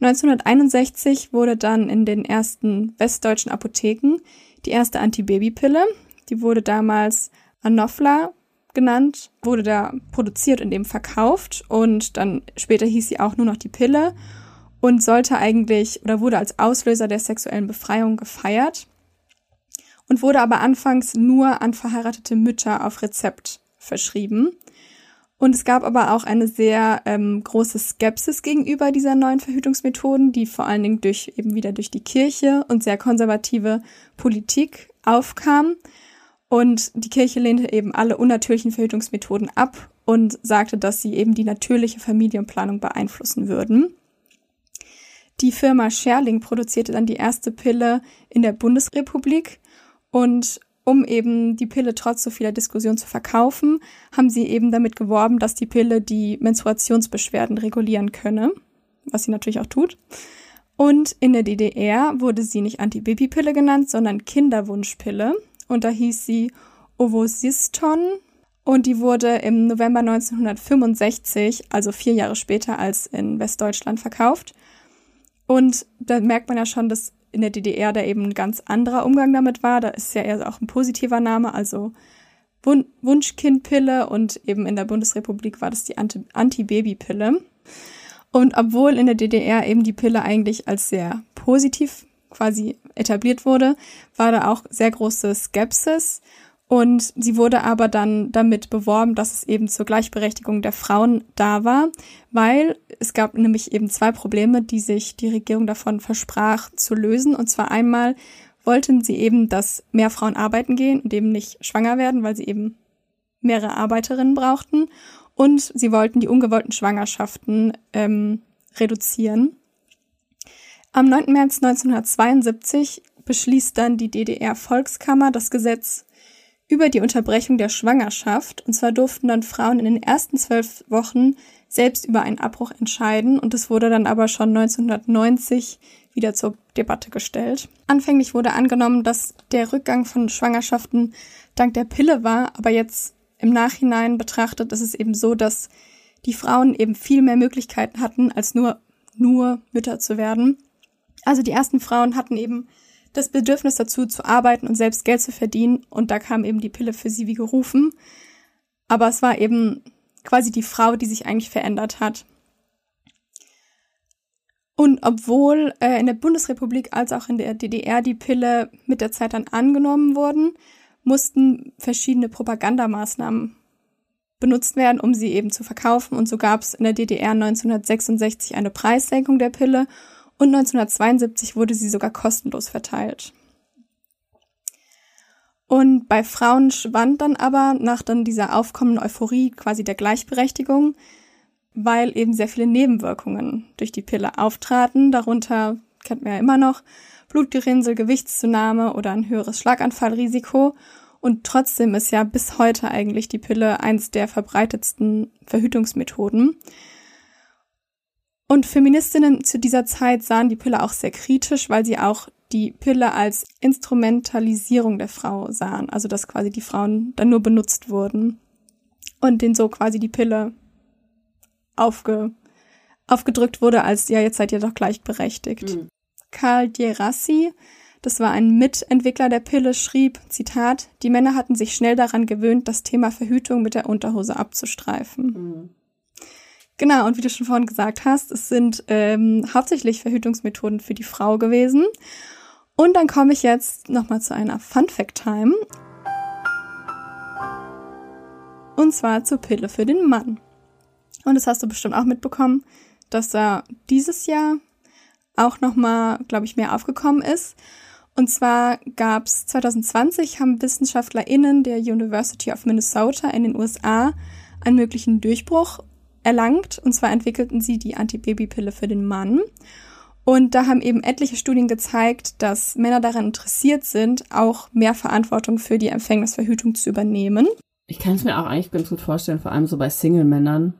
1961 wurde dann in den ersten westdeutschen Apotheken die erste Antibabypille. Die wurde damals Anofla genannt, wurde da produziert und eben verkauft und dann später hieß sie auch nur noch die Pille und sollte eigentlich oder wurde als Auslöser der sexuellen Befreiung gefeiert und wurde aber anfangs nur an verheiratete Mütter auf Rezept verschrieben. Und es gab aber auch eine sehr ähm, große Skepsis gegenüber dieser neuen Verhütungsmethoden, die vor allen Dingen durch eben wieder durch die Kirche und sehr konservative Politik aufkam. Und die Kirche lehnte eben alle unnatürlichen Verhütungsmethoden ab und sagte, dass sie eben die natürliche Familienplanung beeinflussen würden. Die Firma Scherling produzierte dann die erste Pille in der Bundesrepublik und um eben die Pille trotz so vieler Diskussion zu verkaufen, haben sie eben damit geworben, dass die Pille die Menstruationsbeschwerden regulieren könne, was sie natürlich auch tut. Und in der DDR wurde sie nicht Antibabypille genannt, sondern Kinderwunschpille. Und da hieß sie Ovosiston. Und die wurde im November 1965, also vier Jahre später als in Westdeutschland, verkauft. Und da merkt man ja schon, dass in der DDR da eben ein ganz anderer Umgang damit war. Da ist ja eher auch ein positiver Name, also Wun Wunschkindpille und eben in der Bundesrepublik war das die Anti-Baby-Pille. Und obwohl in der DDR eben die Pille eigentlich als sehr positiv quasi etabliert wurde, war da auch sehr große Skepsis und sie wurde aber dann damit beworben, dass es eben zur Gleichberechtigung der Frauen da war, weil es gab nämlich eben zwei Probleme, die sich die Regierung davon versprach zu lösen. Und zwar einmal wollten sie eben, dass mehr Frauen arbeiten gehen und eben nicht schwanger werden, weil sie eben mehrere Arbeiterinnen brauchten. Und sie wollten die ungewollten Schwangerschaften ähm, reduzieren. Am 9. März 1972 beschließt dann die DDR-Volkskammer das Gesetz über die Unterbrechung der Schwangerschaft. Und zwar durften dann Frauen in den ersten zwölf Wochen selbst über einen Abbruch entscheiden. Und es wurde dann aber schon 1990 wieder zur Debatte gestellt. Anfänglich wurde angenommen, dass der Rückgang von Schwangerschaften dank der Pille war, aber jetzt im Nachhinein betrachtet ist es eben so, dass die Frauen eben viel mehr Möglichkeiten hatten, als nur, nur Mütter zu werden. Also die ersten Frauen hatten eben das Bedürfnis dazu zu arbeiten und selbst Geld zu verdienen und da kam eben die Pille für sie wie gerufen. Aber es war eben quasi die Frau, die sich eigentlich verändert hat. Und obwohl äh, in der Bundesrepublik als auch in der DDR die Pille mit der Zeit dann angenommen wurden, mussten verschiedene Propagandamaßnahmen benutzt werden, um sie eben zu verkaufen. Und so gab es in der DDR 1966 eine Preissenkung der Pille und 1972 wurde sie sogar kostenlos verteilt. Und bei Frauen schwand dann aber nach dann dieser aufkommenden Euphorie quasi der Gleichberechtigung, weil eben sehr viele Nebenwirkungen durch die Pille auftraten. Darunter kennt man ja immer noch Blutgerinnsel, Gewichtszunahme oder ein höheres Schlaganfallrisiko. Und trotzdem ist ja bis heute eigentlich die Pille eins der verbreitetsten Verhütungsmethoden. Und Feministinnen zu dieser Zeit sahen die Pille auch sehr kritisch, weil sie auch die Pille als Instrumentalisierung der Frau sahen, also dass quasi die Frauen dann nur benutzt wurden und denen so quasi die Pille aufge, aufgedrückt wurde als, ja, jetzt seid ihr doch gleichberechtigt. Mhm. Karl Dierassi, das war ein Mitentwickler der Pille, schrieb, Zitat, die Männer hatten sich schnell daran gewöhnt, das Thema Verhütung mit der Unterhose abzustreifen. Mhm. Genau, und wie du schon vorhin gesagt hast, es sind ähm, hauptsächlich Verhütungsmethoden für die Frau gewesen. Und dann komme ich jetzt nochmal zu einer Fun Fact Time. Und zwar zur Pille für den Mann. Und das hast du bestimmt auch mitbekommen, dass da dieses Jahr auch nochmal, glaube ich, mehr aufgekommen ist. Und zwar gab es 2020 haben WissenschaftlerInnen der University of Minnesota in den USA einen möglichen Durchbruch erlangt. Und zwar entwickelten sie die Antibabypille für den Mann. Und da haben eben etliche Studien gezeigt, dass Männer daran interessiert sind, auch mehr Verantwortung für die Empfängnisverhütung zu übernehmen. Ich kann es mir auch eigentlich ganz gut vorstellen, vor allem so bei Single-Männern.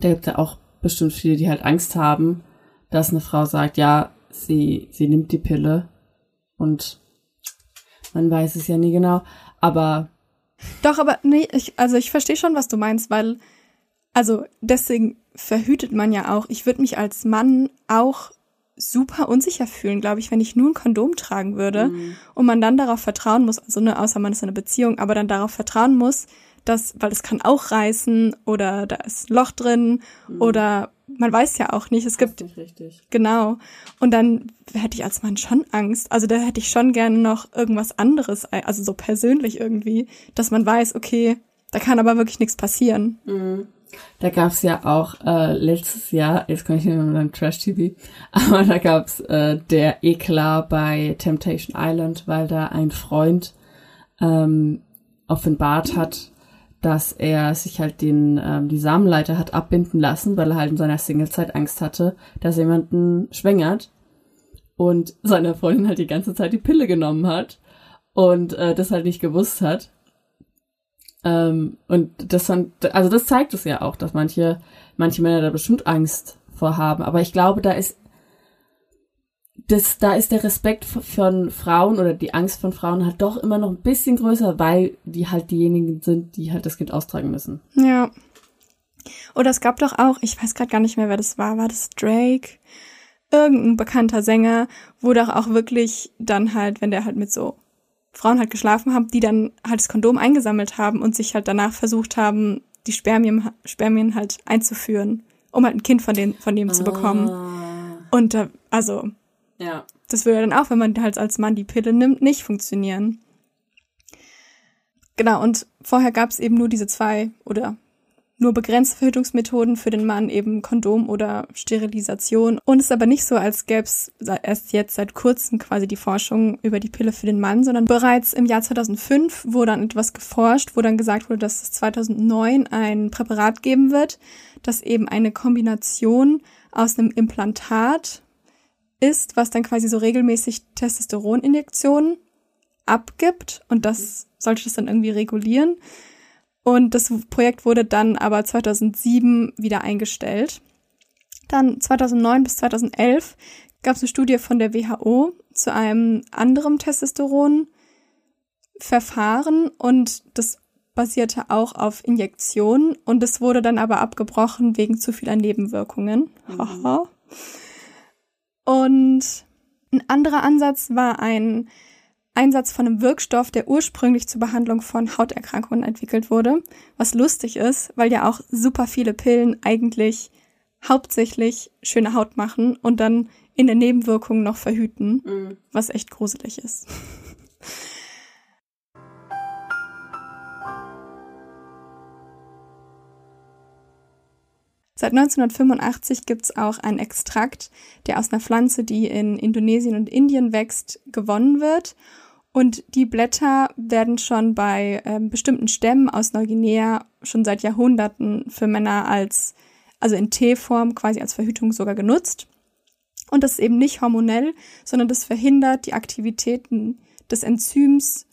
Da gibt es ja auch bestimmt viele, die halt Angst haben, dass eine Frau sagt, ja, sie, sie nimmt die Pille und man weiß es ja nie genau, aber. Doch, aber nee, ich, also ich verstehe schon, was du meinst, weil, also deswegen verhütet man ja auch. Ich würde mich als Mann auch super unsicher fühlen, glaube ich, wenn ich nur ein Kondom tragen würde mhm. und man dann darauf vertrauen muss, also ne, außer man ist in einer Beziehung, aber dann darauf vertrauen muss, dass, weil es kann auch reißen oder da ist ein Loch drin mhm. oder man weiß ja auch nicht. Es gibt nicht richtig. genau. Und dann hätte ich als Mann schon Angst. Also da hätte ich schon gerne noch irgendwas anderes, also so persönlich irgendwie, dass man weiß, okay, da kann aber wirklich nichts passieren. Mhm. Da gab's ja auch äh, letztes Jahr, jetzt komme ich nicht mehr mit einem Trash-TV, aber da gab's äh, der Eklat bei Temptation Island, weil da ein Freund ähm, offenbart hat, dass er sich halt den ähm, die Samenleiter hat abbinden lassen, weil er halt in seiner Singlezeit Angst hatte, dass jemanden schwängert und seine Freundin halt die ganze Zeit die Pille genommen hat und äh, das halt nicht gewusst hat ähm, und das fand, also das zeigt es ja auch, dass manche, manche Männer da bestimmt Angst vor haben. Aber ich glaube, da ist, das, da ist der Respekt von Frauen oder die Angst von Frauen halt doch immer noch ein bisschen größer, weil die halt diejenigen sind, die halt das Kind austragen müssen. Ja. Oder es gab doch auch, ich weiß gerade gar nicht mehr, wer das war, war das Drake? Irgendein bekannter Sänger, wo doch auch wirklich dann halt, wenn der halt mit so Frauen halt geschlafen haben, die dann halt das Kondom eingesammelt haben und sich halt danach versucht haben, die Spermien, Spermien halt einzuführen, um halt ein Kind von, den, von dem ah. zu bekommen. Und äh, also, ja. das würde dann auch, wenn man halt als Mann die Pille nimmt, nicht funktionieren. Genau, und vorher gab es eben nur diese zwei oder nur begrenzte Verhütungsmethoden für den Mann, eben Kondom oder Sterilisation. Und es ist aber nicht so, als gäbe es erst jetzt seit kurzem quasi die Forschung über die Pille für den Mann, sondern bereits im Jahr 2005 wurde dann etwas geforscht, wo dann gesagt wurde, dass es 2009 ein Präparat geben wird, das eben eine Kombination aus einem Implantat ist, was dann quasi so regelmäßig Testosteroninjektionen abgibt und das sollte das dann irgendwie regulieren. Und das Projekt wurde dann aber 2007 wieder eingestellt. Dann 2009 bis 2011 gab es eine Studie von der WHO zu einem anderen Testosteron-Verfahren und das basierte auch auf Injektionen und es wurde dann aber abgebrochen wegen zu vieler Nebenwirkungen. Mhm. und ein anderer Ansatz war ein Einsatz von einem Wirkstoff, der ursprünglich zur Behandlung von Hauterkrankungen entwickelt wurde, was lustig ist, weil ja auch super viele Pillen eigentlich hauptsächlich schöne Haut machen und dann in der Nebenwirkung noch verhüten, mhm. was echt gruselig ist. Seit 1985 gibt's auch einen Extrakt, der aus einer Pflanze, die in Indonesien und Indien wächst, gewonnen wird und die Blätter werden schon bei ähm, bestimmten Stämmen aus Neuguinea schon seit Jahrhunderten für Männer als, also in Teeform quasi als Verhütung sogar genutzt. Und das ist eben nicht hormonell, sondern das verhindert die Aktivitäten des Enzyms,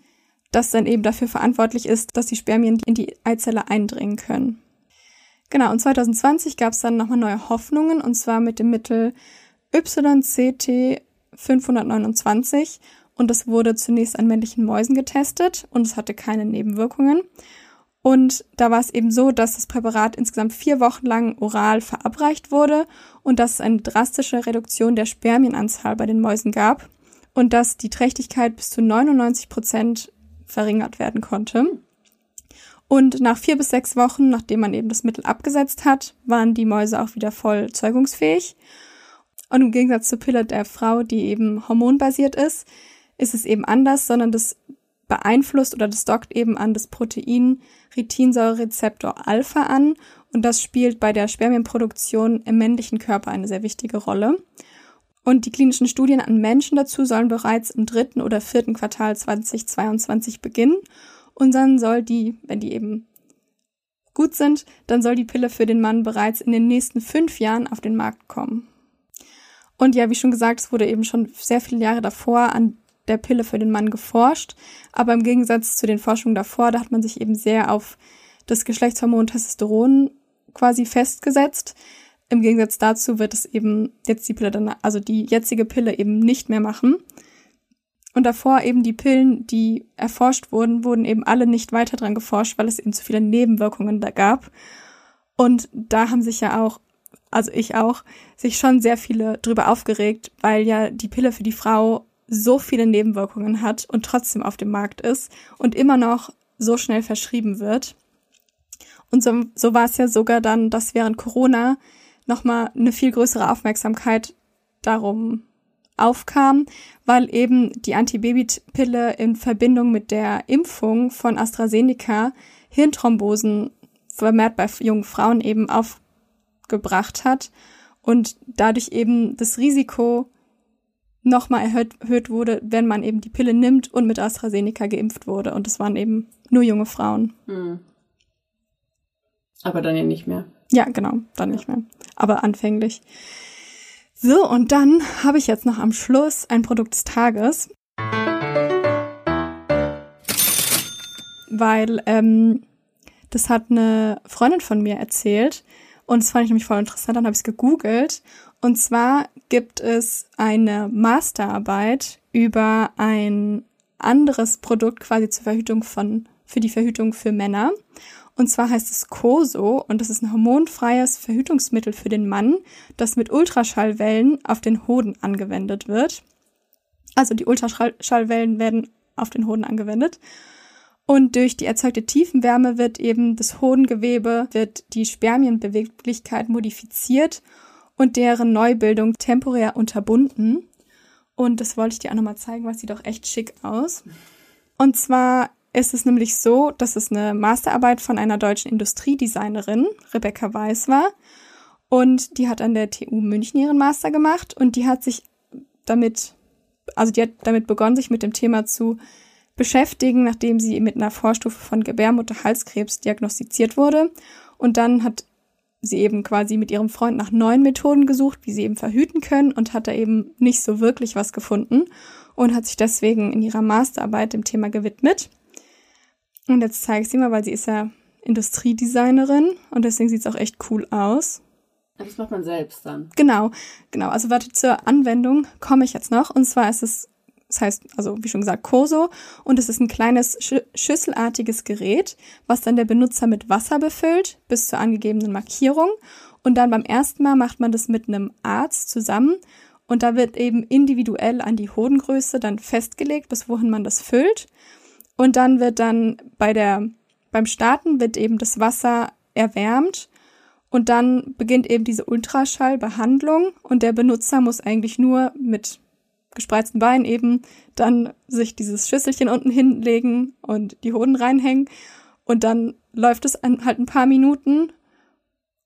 das dann eben dafür verantwortlich ist, dass die Spermien in die Eizelle eindringen können. Genau, und 2020 gab es dann nochmal neue Hoffnungen, und zwar mit dem Mittel YCT 529 und es wurde zunächst an männlichen Mäusen getestet und es hatte keine Nebenwirkungen. Und da war es eben so, dass das Präparat insgesamt vier Wochen lang oral verabreicht wurde und dass es eine drastische Reduktion der Spermienanzahl bei den Mäusen gab, und dass die Trächtigkeit bis zu 99 Prozent verringert werden konnte. Und nach vier bis sechs Wochen, nachdem man eben das Mittel abgesetzt hat, waren die Mäuse auch wieder voll zeugungsfähig. Und im Gegensatz zur Pille der Frau, die eben hormonbasiert ist, ist es eben anders, sondern das beeinflusst oder das dockt eben an das Protein Ritinsäurerezeptor Alpha an und das spielt bei der Spermienproduktion im männlichen Körper eine sehr wichtige Rolle. Und die klinischen Studien an Menschen dazu sollen bereits im dritten oder vierten Quartal 2022 beginnen. Und dann soll die, wenn die eben gut sind, dann soll die Pille für den Mann bereits in den nächsten fünf Jahren auf den Markt kommen. Und ja, wie schon gesagt, es wurde eben schon sehr viele Jahre davor an der Pille für den Mann geforscht. Aber im Gegensatz zu den Forschungen davor, da hat man sich eben sehr auf das Geschlechtshormon Testosteron quasi festgesetzt. Im Gegensatz dazu wird es eben jetzt die Pille dann, also die jetzige Pille eben nicht mehr machen. Und davor eben die Pillen, die erforscht wurden, wurden eben alle nicht weiter dran geforscht, weil es eben zu viele Nebenwirkungen da gab. Und da haben sich ja auch, also ich auch, sich schon sehr viele drüber aufgeregt, weil ja die Pille für die Frau so viele Nebenwirkungen hat und trotzdem auf dem Markt ist und immer noch so schnell verschrieben wird. Und so, so war es ja sogar dann, dass während Corona nochmal eine viel größere Aufmerksamkeit darum aufkam, weil eben die Antibabypille in Verbindung mit der Impfung von AstraZeneca Hirnthrombosen vermehrt bei jungen Frauen eben aufgebracht hat und dadurch eben das Risiko nochmal erhöht, erhöht wurde, wenn man eben die Pille nimmt und mit AstraZeneca geimpft wurde. Und es waren eben nur junge Frauen. Hm. Aber dann ja nicht mehr. Ja, genau, dann nicht mehr. Aber anfänglich. So, und dann habe ich jetzt noch am Schluss ein Produkt des Tages. Weil ähm, das hat eine Freundin von mir erzählt. Und das fand ich nämlich voll interessant. Dann habe ich es gegoogelt. Und zwar gibt es eine Masterarbeit über ein anderes Produkt quasi zur Verhütung von, für die Verhütung für Männer. Und zwar heißt es COSO und das ist ein hormonfreies Verhütungsmittel für den Mann, das mit Ultraschallwellen auf den Hoden angewendet wird. Also die Ultraschallwellen werden auf den Hoden angewendet. Und durch die erzeugte Tiefenwärme wird eben das Hodengewebe, wird die Spermienbeweglichkeit modifiziert und deren Neubildung temporär unterbunden. Und das wollte ich dir auch nochmal zeigen, weil sieht doch echt schick aus. Und zwar ist es nämlich so, dass es eine Masterarbeit von einer deutschen Industriedesignerin, Rebecca Weiß, war. Und die hat an der TU München ihren Master gemacht und die hat sich damit, also die hat damit begonnen, sich mit dem Thema zu beschäftigen, nachdem sie mit einer Vorstufe von Gebärmutterhalskrebs diagnostiziert wurde. Und dann hat sie eben quasi mit ihrem Freund nach neuen Methoden gesucht, wie sie eben verhüten können und hat da eben nicht so wirklich was gefunden und hat sich deswegen in ihrer Masterarbeit dem Thema gewidmet. Und jetzt zeige ich sie mal, weil sie ist ja Industriedesignerin und deswegen sieht es auch echt cool aus. Das macht man selbst dann. Genau, genau. Also warte, zur Anwendung komme ich jetzt noch. Und zwar ist es, das heißt, also wie schon gesagt, Koso. Und es ist ein kleines Sch schüsselartiges Gerät, was dann der Benutzer mit Wasser befüllt, bis zur angegebenen Markierung. Und dann beim ersten Mal macht man das mit einem Arzt zusammen. Und da wird eben individuell an die Hodengröße dann festgelegt, bis wohin man das füllt. Und dann wird dann bei der, beim Starten wird eben das Wasser erwärmt und dann beginnt eben diese Ultraschallbehandlung und der Benutzer muss eigentlich nur mit gespreizten Beinen eben dann sich dieses Schüsselchen unten hinlegen und die Hoden reinhängen und dann läuft es halt ein paar Minuten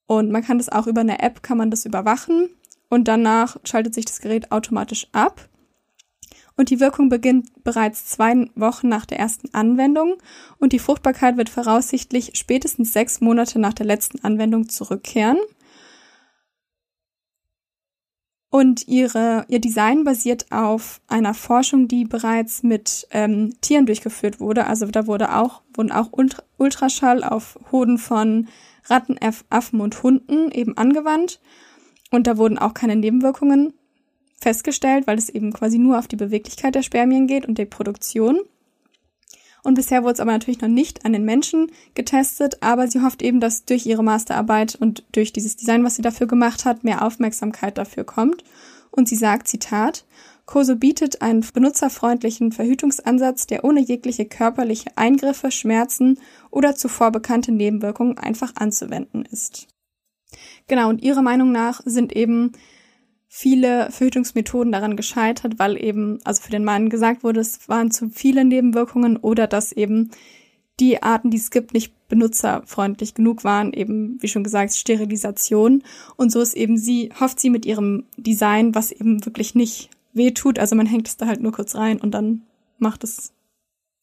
und man kann das auch über eine App kann man das überwachen und danach schaltet sich das Gerät automatisch ab und die Wirkung beginnt bereits zwei Wochen nach der ersten Anwendung und die Fruchtbarkeit wird voraussichtlich spätestens sechs Monate nach der letzten Anwendung zurückkehren. Und ihre, ihr Design basiert auf einer Forschung, die bereits mit ähm, Tieren durchgeführt wurde. Also da wurde auch, wurden auch Ultraschall auf Hoden von Ratten, Affen und Hunden eben angewandt. Und da wurden auch keine Nebenwirkungen festgestellt, weil es eben quasi nur auf die Beweglichkeit der Spermien geht und die Produktion. Und bisher wurde es aber natürlich noch nicht an den Menschen getestet, aber sie hofft eben, dass durch ihre Masterarbeit und durch dieses Design, was sie dafür gemacht hat, mehr Aufmerksamkeit dafür kommt. Und sie sagt, Zitat, Koso bietet einen benutzerfreundlichen Verhütungsansatz, der ohne jegliche körperliche Eingriffe, Schmerzen oder zuvor bekannte Nebenwirkungen einfach anzuwenden ist. Genau, und ihrer Meinung nach sind eben viele Verhütungsmethoden daran gescheitert, weil eben, also für den Mann gesagt wurde, es waren zu viele Nebenwirkungen oder dass eben die Arten, die es gibt, nicht benutzerfreundlich genug waren, eben, wie schon gesagt, Sterilisation. Und so ist eben sie, hofft sie mit ihrem Design, was eben wirklich nicht wehtut. Also man hängt es da halt nur kurz rein und dann macht es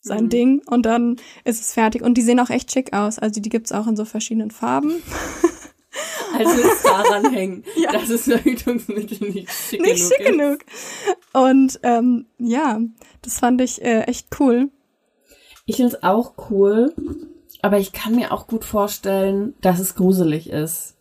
sein mhm. Ding und dann ist es fertig. Und die sehen auch echt schick aus. Also die gibt's auch in so verschiedenen Farben. Also es daran hängen, ja. dass es Verhütungsmittel nicht schick nicht genug schick ist. genug. Und ähm, ja, das fand ich äh, echt cool. Ich finde es auch cool, aber ich kann mir auch gut vorstellen, dass es gruselig ist.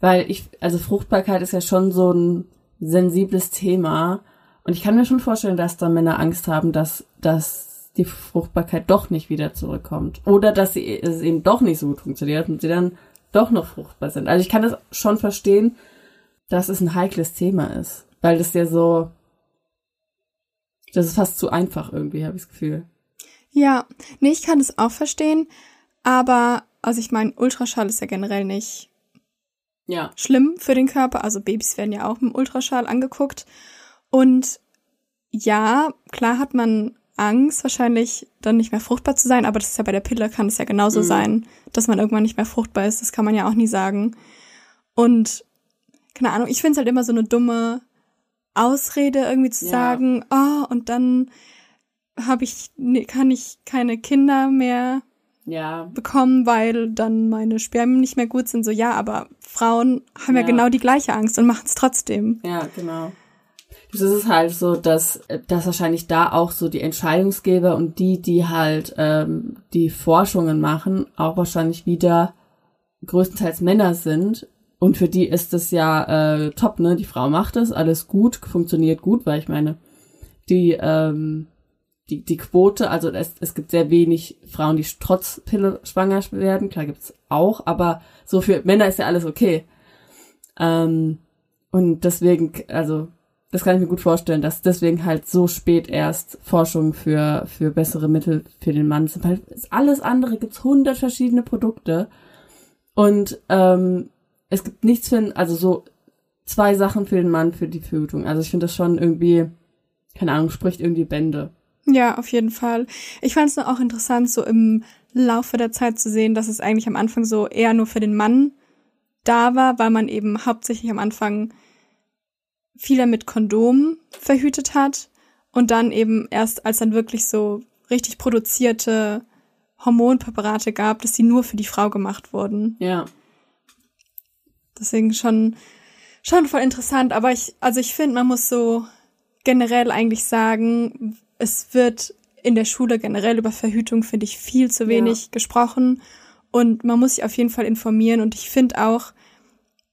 Weil ich, also Fruchtbarkeit ist ja schon so ein sensibles Thema. Und ich kann mir schon vorstellen, dass da Männer Angst haben, dass, dass die Fruchtbarkeit doch nicht wieder zurückkommt. Oder dass sie, es eben doch nicht so gut funktioniert und sie dann doch noch fruchtbar sind. Also ich kann das schon verstehen, dass es ein heikles Thema ist. Weil das ja so, das ist fast zu einfach irgendwie, habe ich das Gefühl. Ja, nee, ich kann das auch verstehen, aber, also ich meine, Ultraschall ist ja generell nicht ja. schlimm für den Körper. Also Babys werden ja auch im Ultraschall angeguckt. Und ja, klar hat man Angst, wahrscheinlich dann nicht mehr fruchtbar zu sein, aber das ist ja bei der Pille, kann es ja genauso mhm. sein, dass man irgendwann nicht mehr fruchtbar ist. Das kann man ja auch nie sagen. Und keine Ahnung, ich finde es halt immer so eine dumme Ausrede, irgendwie zu ja. sagen, oh, und dann habe ich, kann ich keine Kinder mehr ja. bekommen, weil dann meine Spermien nicht mehr gut sind. So, ja, aber Frauen haben ja, ja genau die gleiche Angst und machen es trotzdem. Ja, genau. Das ist halt so, dass, dass wahrscheinlich da auch so die Entscheidungsgeber und die, die halt ähm, die Forschungen machen, auch wahrscheinlich wieder größtenteils Männer sind. Und für die ist das ja äh, top, ne? Die Frau macht es, alles gut, funktioniert gut, weil ich meine, die ähm, die, die Quote, also es, es gibt sehr wenig Frauen, die trotz Pille schwanger werden, klar gibt's auch, aber so für Männer ist ja alles okay. Ähm, und deswegen, also das kann ich mir gut vorstellen, dass deswegen halt so spät erst Forschung für, für bessere Mittel für den Mann sind, weil alles andere gibt's hundert verschiedene Produkte und ähm, es gibt nichts für, also so zwei Sachen für den Mann für die Verhütung. Also ich finde das schon irgendwie, keine Ahnung, spricht irgendwie Bände. Ja, auf jeden Fall. Ich fand es auch interessant, so im Laufe der Zeit zu sehen, dass es eigentlich am Anfang so eher nur für den Mann da war, weil man eben hauptsächlich am Anfang viele mit Kondom verhütet hat und dann eben erst, als dann wirklich so richtig produzierte Hormonpräparate gab, dass die nur für die Frau gemacht wurden. Ja. Deswegen schon, schon voll interessant, aber ich, also ich finde, man muss so generell eigentlich sagen, es wird in der Schule generell über Verhütung, finde ich, viel zu wenig ja. gesprochen. Und man muss sich auf jeden Fall informieren. Und ich finde auch,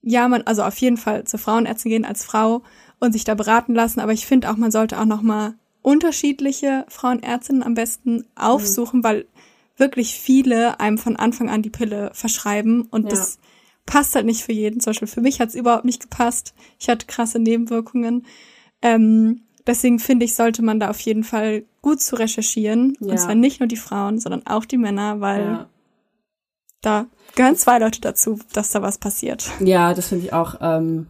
ja, man, also auf jeden Fall zur Frauenärztin gehen als Frau und sich da beraten lassen. Aber ich finde auch, man sollte auch noch mal unterschiedliche Frauenärztinnen am besten aufsuchen, mhm. weil wirklich viele einem von Anfang an die Pille verschreiben und ja. das passt halt nicht für jeden. Zum Beispiel für mich hat es überhaupt nicht gepasst. Ich hatte krasse Nebenwirkungen. Ähm, Deswegen finde ich, sollte man da auf jeden Fall gut zu recherchieren. Ja. Und zwar nicht nur die Frauen, sondern auch die Männer, weil ja. Da gehören zwei Leute dazu, dass da was passiert. Ja, das finde ich auch. Ähm,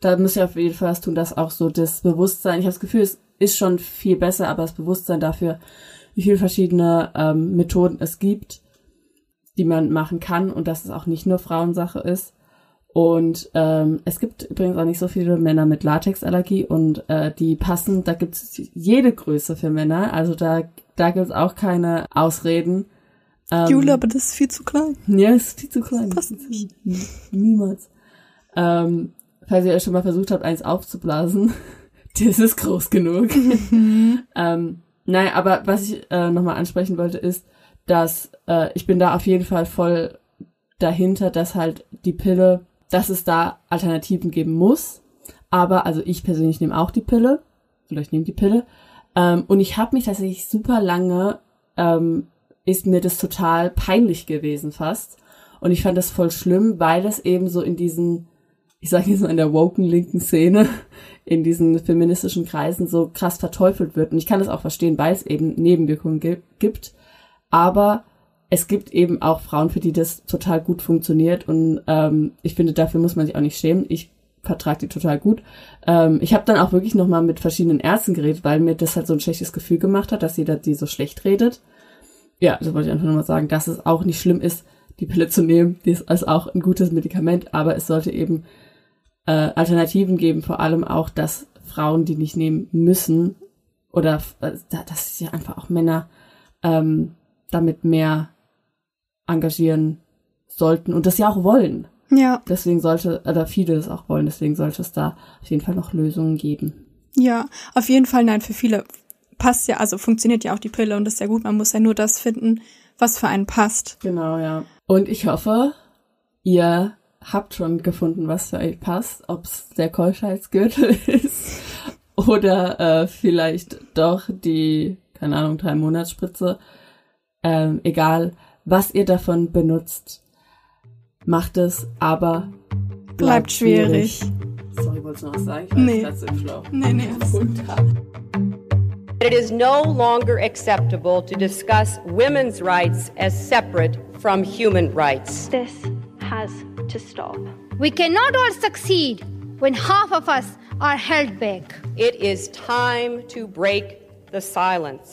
da muss ich auf jeden Fall was tun, dass auch so das Bewusstsein, ich habe das Gefühl, es ist schon viel besser, aber das Bewusstsein dafür, wie viele verschiedene ähm, Methoden es gibt, die man machen kann und dass es auch nicht nur Frauensache ist. Und ähm, es gibt übrigens auch nicht so viele Männer mit Latexallergie und äh, die passen, da gibt es jede Größe für Männer. Also da, da gibt es auch keine Ausreden. Ähm, Jule, aber das ist viel zu klein. Ja, das ist viel zu klein. Das passt nicht. Niemals. Ähm, falls ihr schon mal versucht habt, eins aufzublasen, das ist groß genug. ähm, naja, aber was ich äh, nochmal ansprechen wollte, ist, dass äh, ich bin da auf jeden Fall voll dahinter, dass halt die Pille dass es da Alternativen geben muss. Aber, also ich persönlich nehme auch die Pille. Oder ich nehme die Pille. Ähm, und ich habe mich tatsächlich super lange, ähm, ist mir das total peinlich gewesen fast. Und ich fand das voll schlimm, weil es eben so in diesen ich sage jetzt mal in der woken linken Szene, in diesen feministischen Kreisen so krass verteufelt wird. Und ich kann das auch verstehen, weil es eben Nebenwirkungen gibt. Aber es gibt eben auch Frauen, für die das total gut funktioniert. Und ähm, ich finde, dafür muss man sich auch nicht schämen. Ich vertrage die total gut. Ähm, ich habe dann auch wirklich nochmal mit verschiedenen Ärzten geredet, weil mir das halt so ein schlechtes Gefühl gemacht hat, dass jeder die so schlecht redet. Ja, so wollte ich einfach nochmal sagen, dass es auch nicht schlimm ist, die Pille zu nehmen. Die ist also auch ein gutes Medikament, aber es sollte eben äh, Alternativen geben, vor allem auch, dass Frauen, die nicht nehmen müssen, oder äh, dass ja einfach auch Männer ähm, damit mehr engagieren sollten und das ja auch wollen. Ja. Deswegen sollte, oder viele das auch wollen, deswegen sollte es da auf jeden Fall noch Lösungen geben. Ja, auf jeden Fall, nein, für viele passt ja, also funktioniert ja auch die Pille und das ist ja gut, man muss ja nur das finden, was für einen passt. Genau, ja. Und ich hoffe, ihr habt schon gefunden, was für euch passt, ob es der Keuschheitsgürtel ist oder äh, vielleicht doch die, keine Ahnung, drei Monatsspritze. Ähm, egal, was ihr davon benutzt, macht es, aber bleibt, bleibt schwierig. schwierig. Sorry, wolltest du noch was sagen? Ich war nee. gerade so im Schlauch. Nee, nee. It is no longer acceptable to discuss women's rights as separate from human rights. This has to stop. We cannot all succeed when half of us are held back. It is time to break the silence.